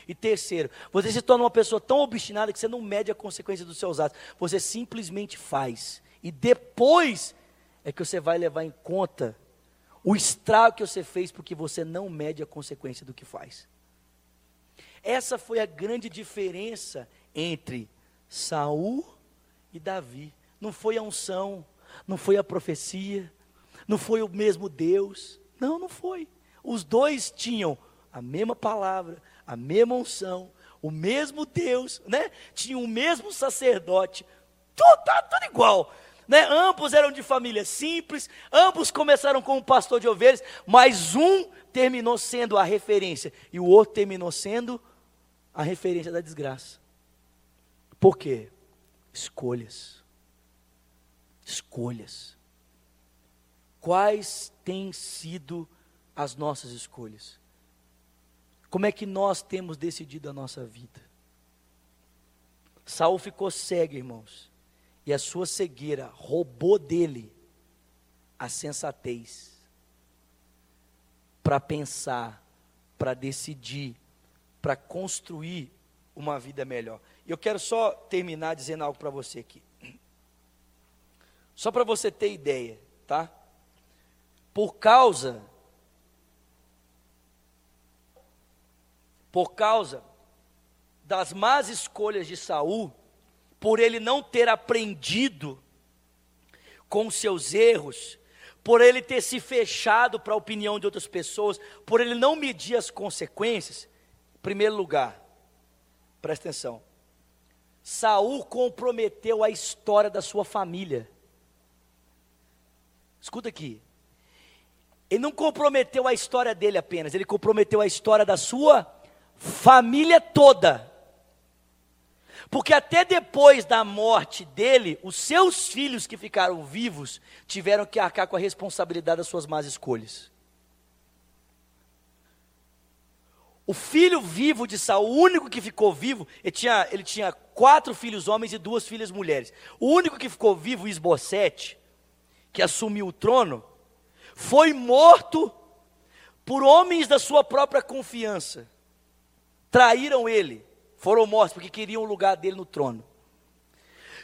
E terceiro, você se torna uma pessoa tão obstinada que você não mede a consequência dos seus atos, você simplesmente faz. E depois é que você vai levar em conta o estrago que você fez porque você não mede a consequência do que faz. Essa foi a grande diferença entre Saul e Davi. Não foi a unção, não foi a profecia, não foi o mesmo Deus. Não, não foi. Os dois tinham a mesma palavra, a mesma unção, o mesmo Deus, né? Tinham o mesmo sacerdote. Tudo, tá, tudo igual. Né? Ambos eram de família simples, ambos começaram como pastor de ovelhas, mas um terminou sendo a referência e o outro terminou sendo a referência da desgraça. Por quê? Escolhas escolhas. Quais têm sido as nossas escolhas? Como é que nós temos decidido a nossa vida? Saul ficou cego, irmãos, e a sua cegueira roubou dele a sensatez para pensar, para decidir, para construir uma vida melhor. Eu quero só terminar dizendo algo para você aqui. Só para você ter ideia, tá? Por causa por causa das más escolhas de Saul, por ele não ter aprendido com seus erros, por ele ter se fechado para a opinião de outras pessoas, por ele não medir as consequências, Primeiro lugar, presta atenção. Saul comprometeu a história da sua família. Escuta aqui. Ele não comprometeu a história dele apenas, ele comprometeu a história da sua família toda. Porque até depois da morte dele, os seus filhos que ficaram vivos tiveram que arcar com a responsabilidade das suas más escolhas. O filho vivo de Saul, o único que ficou vivo, ele tinha, ele tinha quatro filhos homens e duas filhas mulheres. O único que ficou vivo, Isbosete, que assumiu o trono, foi morto por homens da sua própria confiança. Traíram ele, foram mortos porque queriam o lugar dele no trono.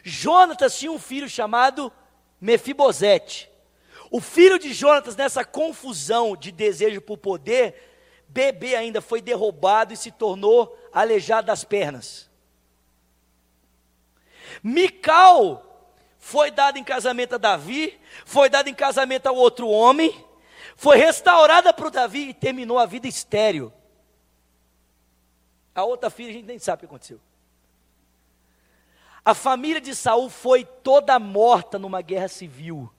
Jonatas tinha um filho chamado Mefibosete. O filho de Jonatas, nessa confusão de desejo por poder, bebê ainda foi derrubado e se tornou aleijado das pernas. Mical foi dado em casamento a Davi, foi dado em casamento a outro homem, foi restaurada para o Davi e terminou a vida estéreo. A outra filha a gente nem sabe o que aconteceu. A família de Saul foi toda morta numa guerra civil.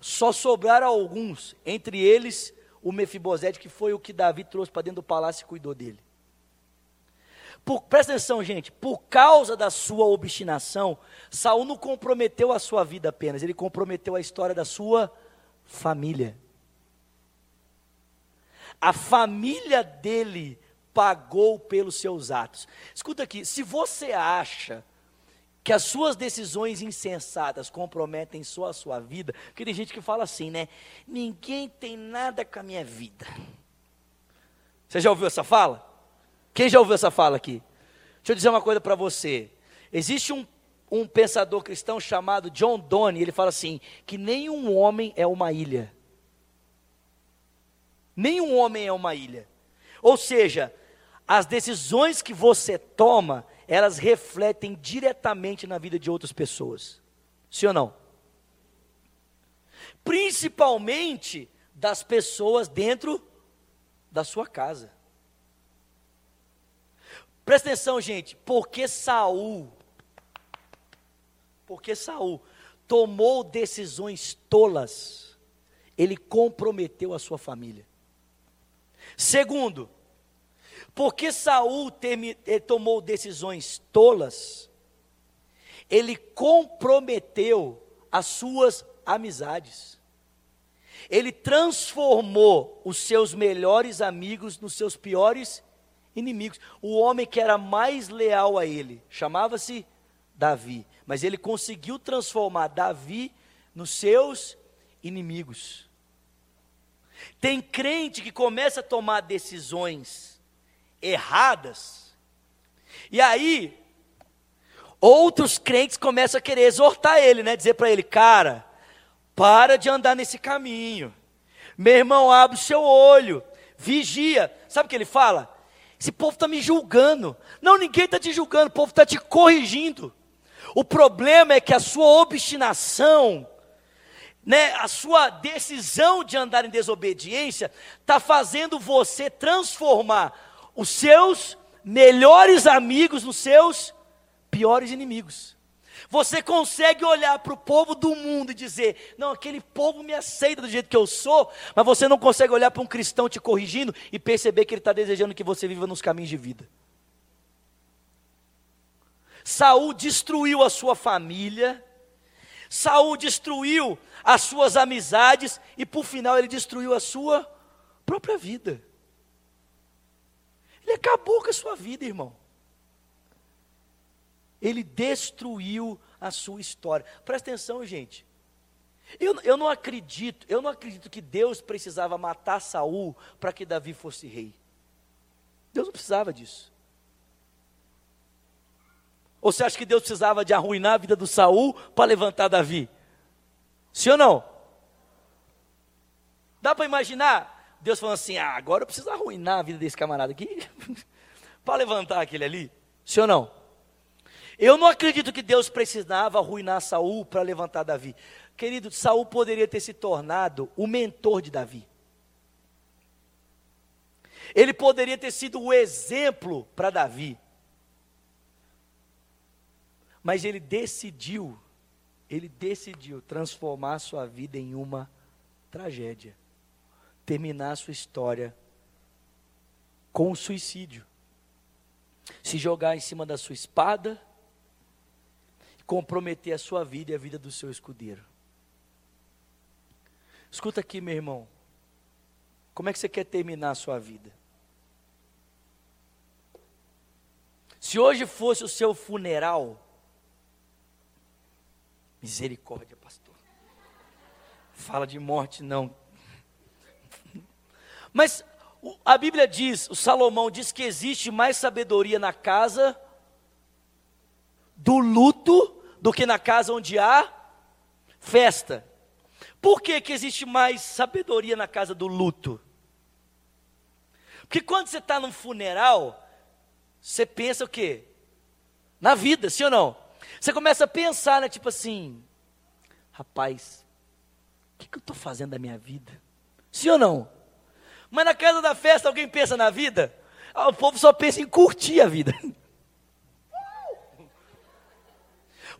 Só sobraram alguns, entre eles o Mefibosete, que foi o que Davi trouxe para dentro do palácio e cuidou dele. Por, presta atenção, gente, por causa da sua obstinação, Saul não comprometeu a sua vida apenas, ele comprometeu a história da sua família. A família dele pagou pelos seus atos. Escuta aqui, se você acha que as suas decisões insensatas comprometem só a sua vida, porque tem gente que fala assim, né? Ninguém tem nada com a minha vida. Você já ouviu essa fala? Quem já ouviu essa fala aqui? Deixa eu dizer uma coisa para você. Existe um, um pensador cristão chamado John Donne, ele fala assim: que nenhum homem é uma ilha. Nenhum homem é uma ilha. Ou seja, as decisões que você toma, elas refletem diretamente na vida de outras pessoas. Sim ou não? Principalmente das pessoas dentro da sua casa. Presta atenção, gente, porque Saul, porque Saul tomou decisões tolas, ele comprometeu a sua família. Segundo, porque Saul eh, tomou decisões tolas, ele comprometeu as suas amizades. Ele transformou os seus melhores amigos nos seus piores inimigos. O homem que era mais leal a ele chamava-se Davi, mas ele conseguiu transformar Davi nos seus inimigos. Tem crente que começa a tomar decisões erradas. E aí, outros crentes começam a querer exortar ele, né? Dizer para ele, cara, para de andar nesse caminho. Meu irmão, abre o seu olho, vigia. Sabe o que ele fala? Esse povo está me julgando. Não, ninguém está te julgando, o povo está te corrigindo. O problema é que a sua obstinação, né, a sua decisão de andar em desobediência, está fazendo você transformar os seus melhores amigos nos seus piores inimigos. Você consegue olhar para o povo do mundo e dizer: não, aquele povo me aceita do jeito que eu sou, mas você não consegue olhar para um cristão te corrigindo e perceber que ele está desejando que você viva nos caminhos de vida. Saul destruiu a sua família, Saul destruiu as suas amizades e por final ele destruiu a sua própria vida. Ele acabou com a sua vida, irmão. Ele destruiu a sua história. Presta atenção, gente. Eu, eu não acredito, eu não acredito que Deus precisava matar Saul para que Davi fosse rei. Deus não precisava disso. Ou você acha que Deus precisava de arruinar a vida do Saul para levantar Davi? Sim ou não? Dá para imaginar? Deus falando assim: ah, agora eu preciso arruinar a vida desse camarada aqui, <laughs> para levantar aquele ali. Sim ou não? Eu não acredito que Deus precisava arruinar Saul para levantar Davi. Querido, Saul poderia ter se tornado o mentor de Davi. Ele poderia ter sido o exemplo para Davi. Mas ele decidiu, ele decidiu transformar sua vida em uma tragédia. Terminar sua história com o suicídio. Se jogar em cima da sua espada, comprometer a sua vida e a vida do seu escudeiro. Escuta aqui, meu irmão. Como é que você quer terminar a sua vida? Se hoje fosse o seu funeral, misericórdia, pastor. Fala de morte, não. Mas a Bíblia diz, o Salomão diz que existe mais sabedoria na casa do luto do que na casa onde há festa. Por que, que existe mais sabedoria na casa do luto? Porque quando você está num funeral, você pensa o quê? Na vida, sim ou não? Você começa a pensar, né? Tipo assim, rapaz, o que, que eu estou fazendo da minha vida? Sim ou não? Mas na casa da festa alguém pensa na vida? Ah, o povo só pensa em curtir a vida.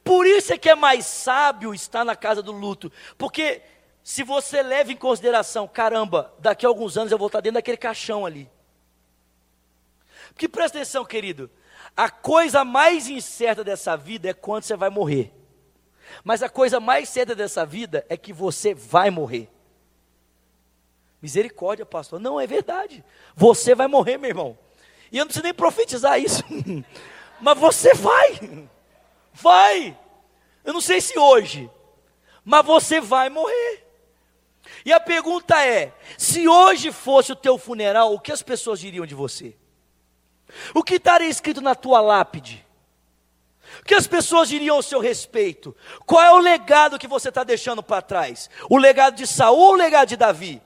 Por isso é que é mais sábio estar na casa do luto, porque se você leva em consideração, caramba, daqui a alguns anos eu vou estar dentro daquele caixão ali. Porque presta atenção, querido, a coisa mais incerta dessa vida é quando você vai morrer. Mas a coisa mais certa dessa vida é que você vai morrer. Misericórdia, pastor. Não, é verdade. Você vai morrer, meu irmão. E eu não preciso nem profetizar isso. <laughs> Mas você vai. Vai. Eu não sei se hoje, mas você vai morrer. E a pergunta é: se hoje fosse o teu funeral, o que as pessoas diriam de você? O que estaria escrito na tua lápide? O que as pessoas diriam ao seu respeito? Qual é o legado que você está deixando para trás? O legado de Saul ou o legado de Davi?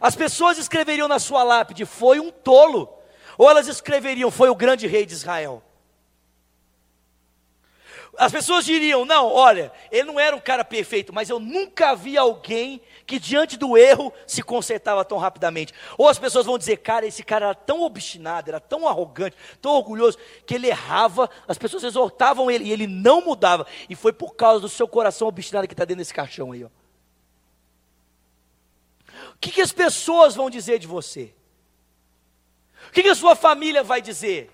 As pessoas escreveriam na sua lápide: foi um tolo. Ou elas escreveriam: foi o grande rei de Israel. As pessoas diriam: não, olha, ele não era um cara perfeito, mas eu nunca vi alguém que diante do erro se consertava tão rapidamente. Ou as pessoas vão dizer: cara, esse cara era tão obstinado, era tão arrogante, tão orgulhoso, que ele errava, as pessoas exortavam ele e ele não mudava. E foi por causa do seu coração obstinado que está dentro desse caixão aí. Ó. Que, que as pessoas vão dizer de você? O que, que a sua família vai dizer?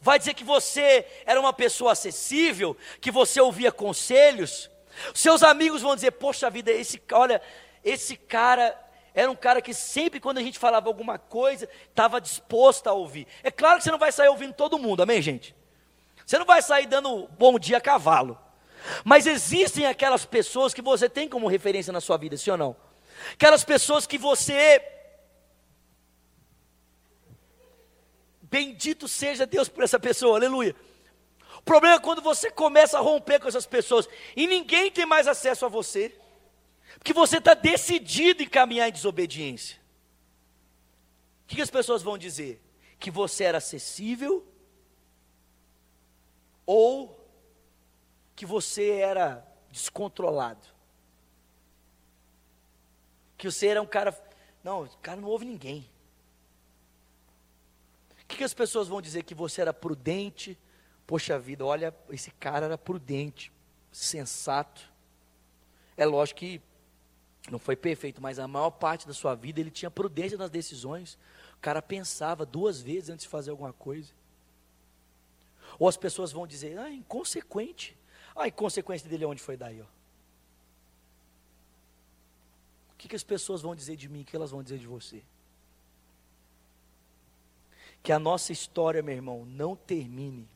vai dizer que você era uma pessoa acessível, que você ouvia conselhos. Seus amigos vão dizer: Poxa vida, esse, olha, esse cara era um cara que sempre, quando a gente falava alguma coisa, estava disposto a ouvir. É claro que você não vai sair ouvindo todo mundo, amém, gente? Você não vai sair dando bom dia a cavalo. Mas existem aquelas pessoas que você tem como referência na sua vida, sim ou não? Aquelas pessoas que você Bendito seja Deus por essa pessoa, aleluia. O problema é quando você começa a romper com essas pessoas e ninguém tem mais acesso a você, porque você está decidido em caminhar em desobediência. O que, que as pessoas vão dizer? Que você era acessível ou que você era descontrolado? Que você era um cara. Não, o cara não ouve ninguém que, que as pessoas vão dizer? Que você era prudente? Poxa vida, olha, esse cara era prudente, sensato. É lógico que não foi perfeito, mas a maior parte da sua vida ele tinha prudência nas decisões. O cara pensava duas vezes antes de fazer alguma coisa. Ou as pessoas vão dizer, ah, inconsequente. Ah, a inconsequência dele onde foi daí, ó. O que, que as pessoas vão dizer de mim? O que elas vão dizer de você? Que a nossa história, meu irmão, não termine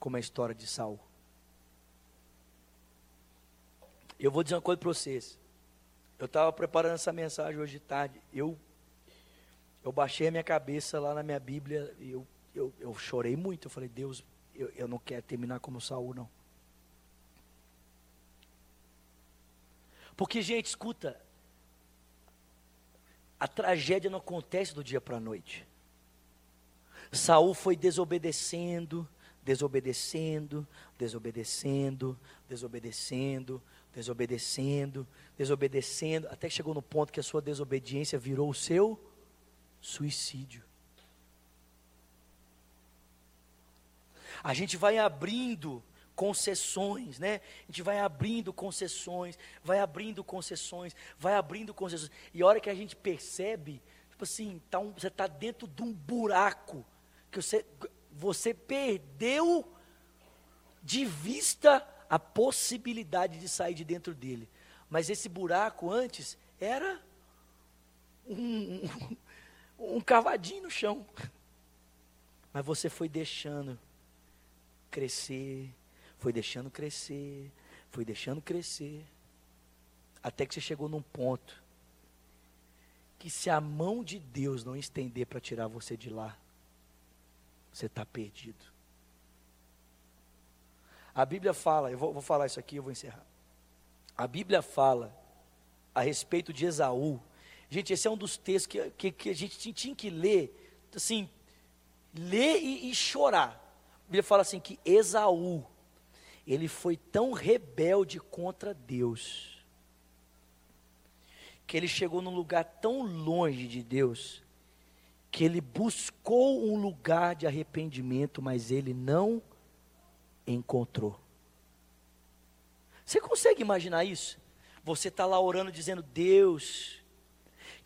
como a história de Saul. Eu vou dizer uma coisa para vocês. Eu estava preparando essa mensagem hoje de tarde. Eu, eu baixei a minha cabeça lá na minha Bíblia e eu, eu, eu chorei muito. Eu falei, Deus, eu, eu não quero terminar como Saul, não. Porque, gente, escuta, a tragédia não acontece do dia para a noite. Saul foi desobedecendo, desobedecendo, desobedecendo, desobedecendo, desobedecendo, desobedecendo, até que chegou no ponto que a sua desobediência virou o seu suicídio. A gente vai abrindo concessões, né? A gente vai abrindo concessões, vai abrindo concessões, vai abrindo concessões. E a hora que a gente percebe, tipo assim, tá um, você está dentro de um buraco que você, você perdeu de vista a possibilidade de sair de dentro dele. Mas esse buraco antes era um, um, um cavadinho no chão. Mas você foi deixando crescer, foi deixando crescer, foi deixando crescer, até que você chegou num ponto que se a mão de Deus não estender para tirar você de lá, você está perdido. A Bíblia fala, eu vou, vou falar isso aqui, eu vou encerrar. A Bíblia fala a respeito de Esaú. Gente, esse é um dos textos que, que, que a gente tinha que ler, assim, ler e, e chorar. A Bíblia fala assim que Esaú, ele foi tão rebelde contra Deus, que ele chegou num lugar tão longe de Deus, que ele buscou um lugar de arrependimento, mas ele não encontrou. Você consegue imaginar isso? Você está lá orando, dizendo: Deus,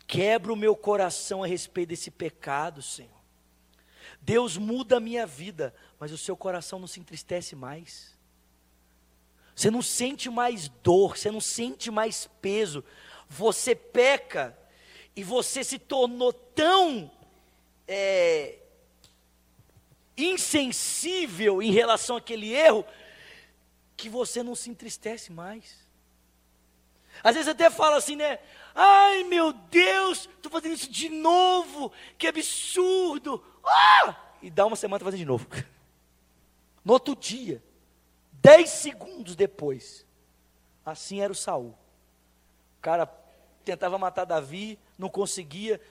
quebra o meu coração a respeito desse pecado, Senhor. Deus muda a minha vida, mas o seu coração não se entristece mais. Você não sente mais dor, você não sente mais peso. Você peca e você se tornou tão é, insensível em relação àquele erro que você não se entristece mais. Às vezes até fala assim, né? Ai meu Deus, estou fazendo isso de novo, que absurdo. Ah! E dá uma semana fazer de novo. <laughs> No outro dia, Dez segundos depois, assim era o Saul. O cara tentava matar Davi, não conseguia.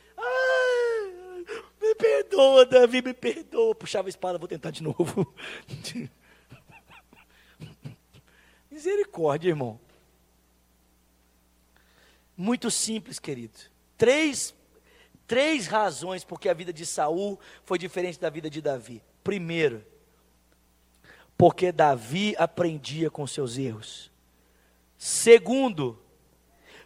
Me perdoa, Davi, me perdoa. Puxava a espada, vou tentar de novo. <laughs> Misericórdia, irmão. Muito simples, querido. Três, três razões porque a vida de Saul foi diferente da vida de Davi. Primeiro, porque Davi aprendia com seus erros. Segundo,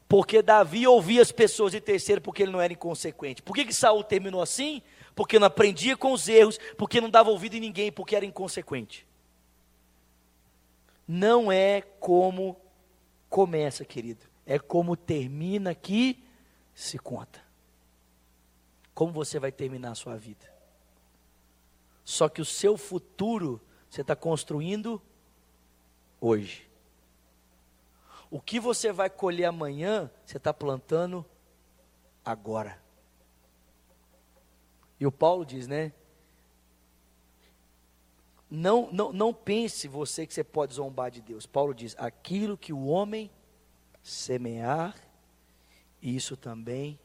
porque Davi ouvia as pessoas. E terceiro, porque ele não era inconsequente. Por que, que Saul terminou assim? Porque não aprendia com os erros, porque não dava ouvido em ninguém, porque era inconsequente. Não é como começa, querido. É como termina que se conta. Como você vai terminar a sua vida. Só que o seu futuro você está construindo hoje. O que você vai colher amanhã, você está plantando agora. E o Paulo diz, né? Não, não, não pense você que você pode zombar de Deus. Paulo diz: aquilo que o homem semear, isso também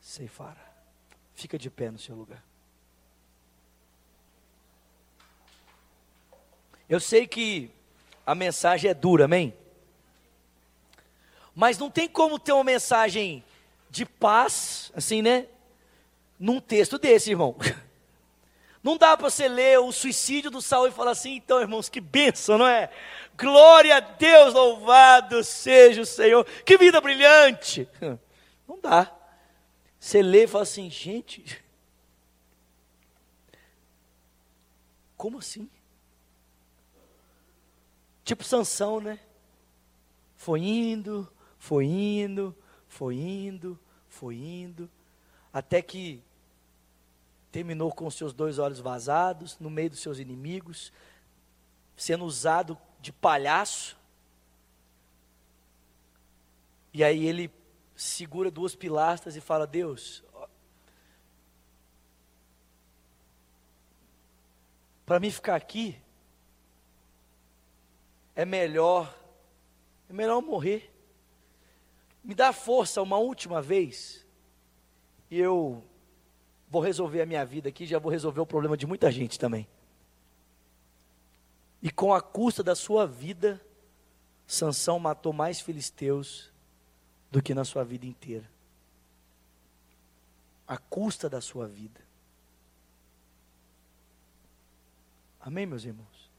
ceifará. Fica de pé no seu lugar. Eu sei que a mensagem é dura, amém? Mas não tem como ter uma mensagem de paz, assim, né? Num texto desse, irmão. <laughs> Não dá para você ler o suicídio do Saul e falar assim, então, irmãos, que bênção, não é? Glória a Deus, louvado seja o Senhor. Que vida brilhante. <laughs> Não dá. Você lê e fala assim, gente, <laughs> como assim? Tipo Sansão, né? Foi indo, foi indo, foi indo, foi indo, até que terminou com seus dois olhos vazados, no meio dos seus inimigos, sendo usado de palhaço. E aí ele segura duas pilastras e fala: Deus, para mim ficar aqui, é melhor, é melhor morrer. Me dá força uma última vez, e eu vou resolver a minha vida aqui, já vou resolver o problema de muita gente também. E com a custa da sua vida, Sansão matou mais filisteus do que na sua vida inteira. A custa da sua vida. Amém, meus irmãos?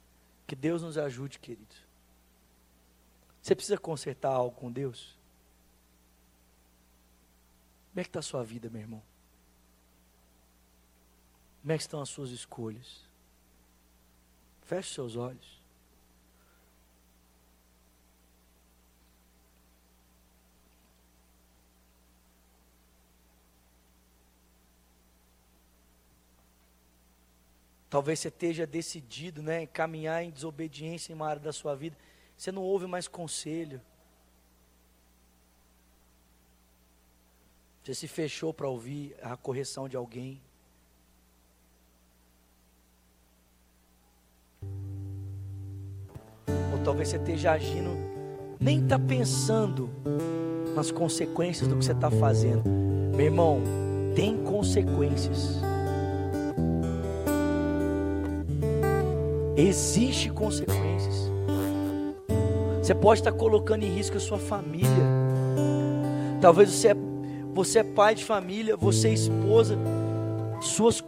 Que Deus nos ajude, querido. Você precisa consertar algo com Deus? Como é que está a sua vida, meu irmão? Como é que estão as suas escolhas? Feche seus olhos. Talvez você esteja decidido, né, em caminhar em desobediência em uma área da sua vida. Você não ouve mais conselho. Você se fechou para ouvir a correção de alguém. Ou talvez você esteja agindo, nem está pensando nas consequências do que você está fazendo. Meu irmão, tem consequências. Existe consequências. Você pode estar colocando em risco a sua família. Talvez você é, você é pai de família, você é esposa. Suas,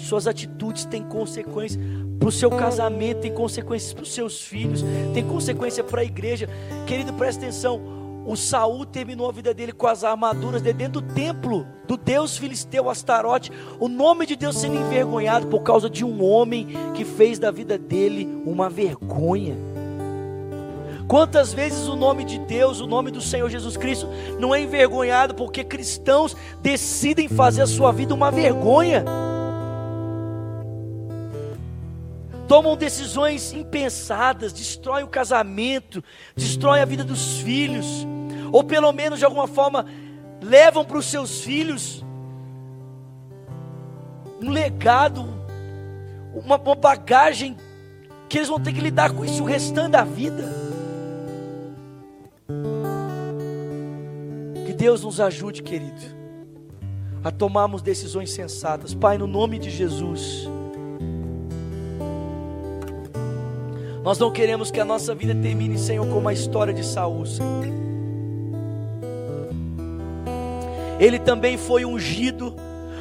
suas atitudes têm consequências para o seu casamento, tem consequências para os seus filhos, tem consequência para a igreja. Querido, presta atenção. O Saul terminou a vida dele com as armaduras de dentro do templo do Deus filisteu Astarote, o nome de Deus sendo envergonhado por causa de um homem que fez da vida dele uma vergonha. Quantas vezes o nome de Deus, o nome do Senhor Jesus Cristo, não é envergonhado porque cristãos decidem fazer a sua vida uma vergonha? Tomam decisões impensadas, destroem o casamento, destroem a vida dos filhos, ou pelo menos de alguma forma levam para os seus filhos um legado, uma, uma bagagem que eles vão ter que lidar com isso o restante da vida. Deus nos ajude, querido, a tomarmos decisões sensatas. Pai, no nome de Jesus. Nós não queremos que a nossa vida termine, Senhor, como a história de Saul, Senhor. ele também foi ungido.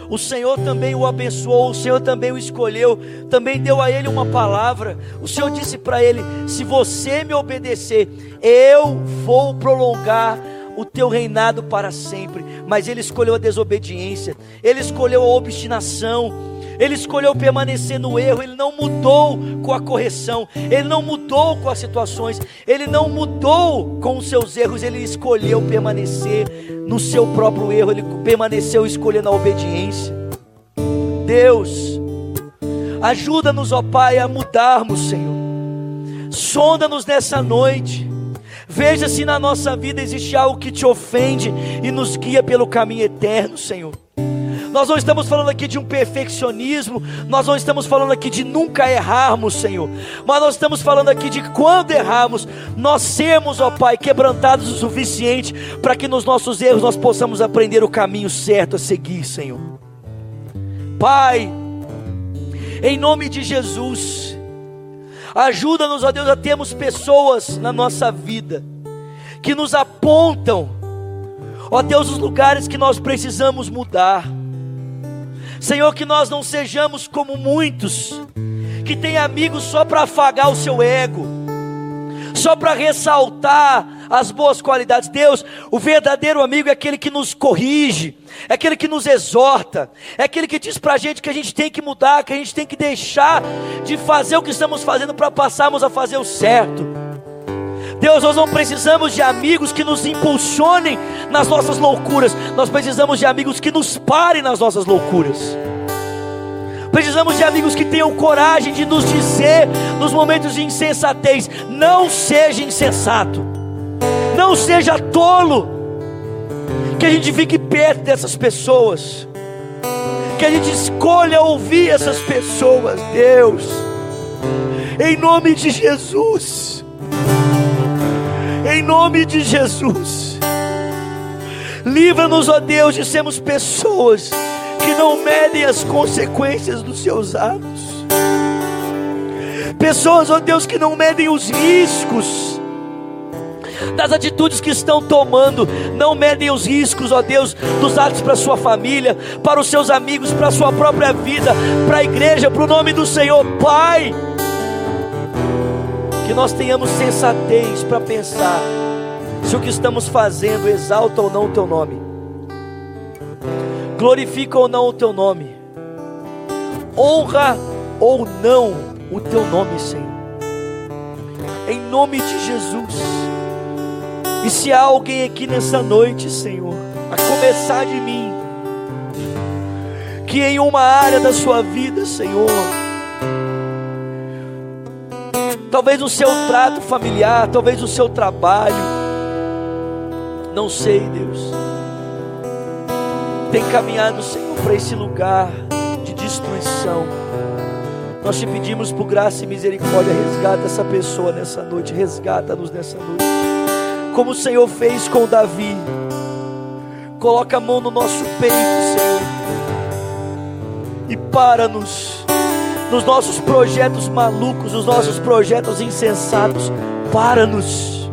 O Senhor também o abençoou, o Senhor também o escolheu, também deu a ele uma palavra. O Senhor disse para ele: Se você me obedecer, eu vou prolongar o teu reinado para sempre. Mas ele escolheu a desobediência, ele escolheu a obstinação ele escolheu permanecer no erro, ele não mudou com a correção, ele não mudou com as situações, ele não mudou com os seus erros, ele escolheu permanecer no seu próprio erro, ele permaneceu escolhendo a obediência. Deus, ajuda-nos, ó Pai, a mudarmos, Senhor. Sonda-nos nessa noite. Veja se na nossa vida existe algo que te ofende e nos guia pelo caminho eterno, Senhor. Nós não estamos falando aqui de um perfeccionismo, nós não estamos falando aqui de nunca errarmos, Senhor, mas nós estamos falando aqui de quando errarmos, nós sermos, ó Pai, quebrantados o suficiente para que nos nossos erros nós possamos aprender o caminho certo a seguir, Senhor. Pai, em nome de Jesus, ajuda-nos, ó Deus, a termos pessoas na nossa vida que nos apontam, ó Deus, os lugares que nós precisamos mudar. Senhor, que nós não sejamos como muitos que têm amigos só para afagar o seu ego, só para ressaltar as boas qualidades. Deus, o verdadeiro amigo é aquele que nos corrige, é aquele que nos exorta, é aquele que diz para a gente que a gente tem que mudar, que a gente tem que deixar de fazer o que estamos fazendo para passarmos a fazer o certo. Deus, nós não precisamos de amigos que nos impulsionem nas nossas loucuras, nós precisamos de amigos que nos parem nas nossas loucuras. Precisamos de amigos que tenham coragem de nos dizer nos momentos de insensatez: não seja insensato, não seja tolo, que a gente fique perto dessas pessoas, que a gente escolha ouvir essas pessoas, Deus, em nome de Jesus em nome de Jesus. Livra-nos, ó Deus, de sermos pessoas que não medem as consequências dos seus atos. Pessoas, ó Deus, que não medem os riscos, das atitudes que estão tomando. Não medem os riscos, ó Deus, dos atos para sua família, para os seus amigos, para a sua própria vida, para a igreja, para o nome do Senhor, Pai. Que nós tenhamos sensatez para pensar se o que estamos fazendo exalta ou não o teu nome, glorifica ou não o teu nome, honra ou não o teu nome, Senhor. Em nome de Jesus. E se há alguém aqui nessa noite, Senhor, a começar de mim, que em uma área da sua vida, Senhor, talvez o seu trato familiar, talvez o seu trabalho, não sei, Deus, tem caminhado, Senhor, para esse lugar de destruição. Nós te pedimos por graça e misericórdia, resgata essa pessoa nessa noite, resgata-nos nessa noite como o Senhor fez com Davi. Coloca a mão no nosso peito, Senhor, e para-nos nos nossos projetos malucos, nos nossos projetos insensatos. Para-nos,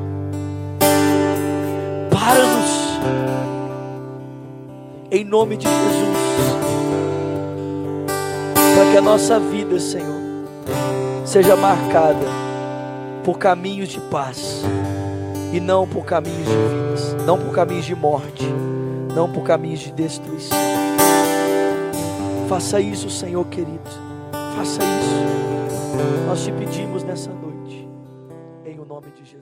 para-nos, em nome de Jesus, para que a nossa vida, Senhor, seja marcada por caminhos de paz e não por caminhos de vidas, não por caminhos de morte, não por caminhos de destruição. Faça isso, Senhor querido. Faça isso. Nós te pedimos nessa noite, em o nome de Jesus.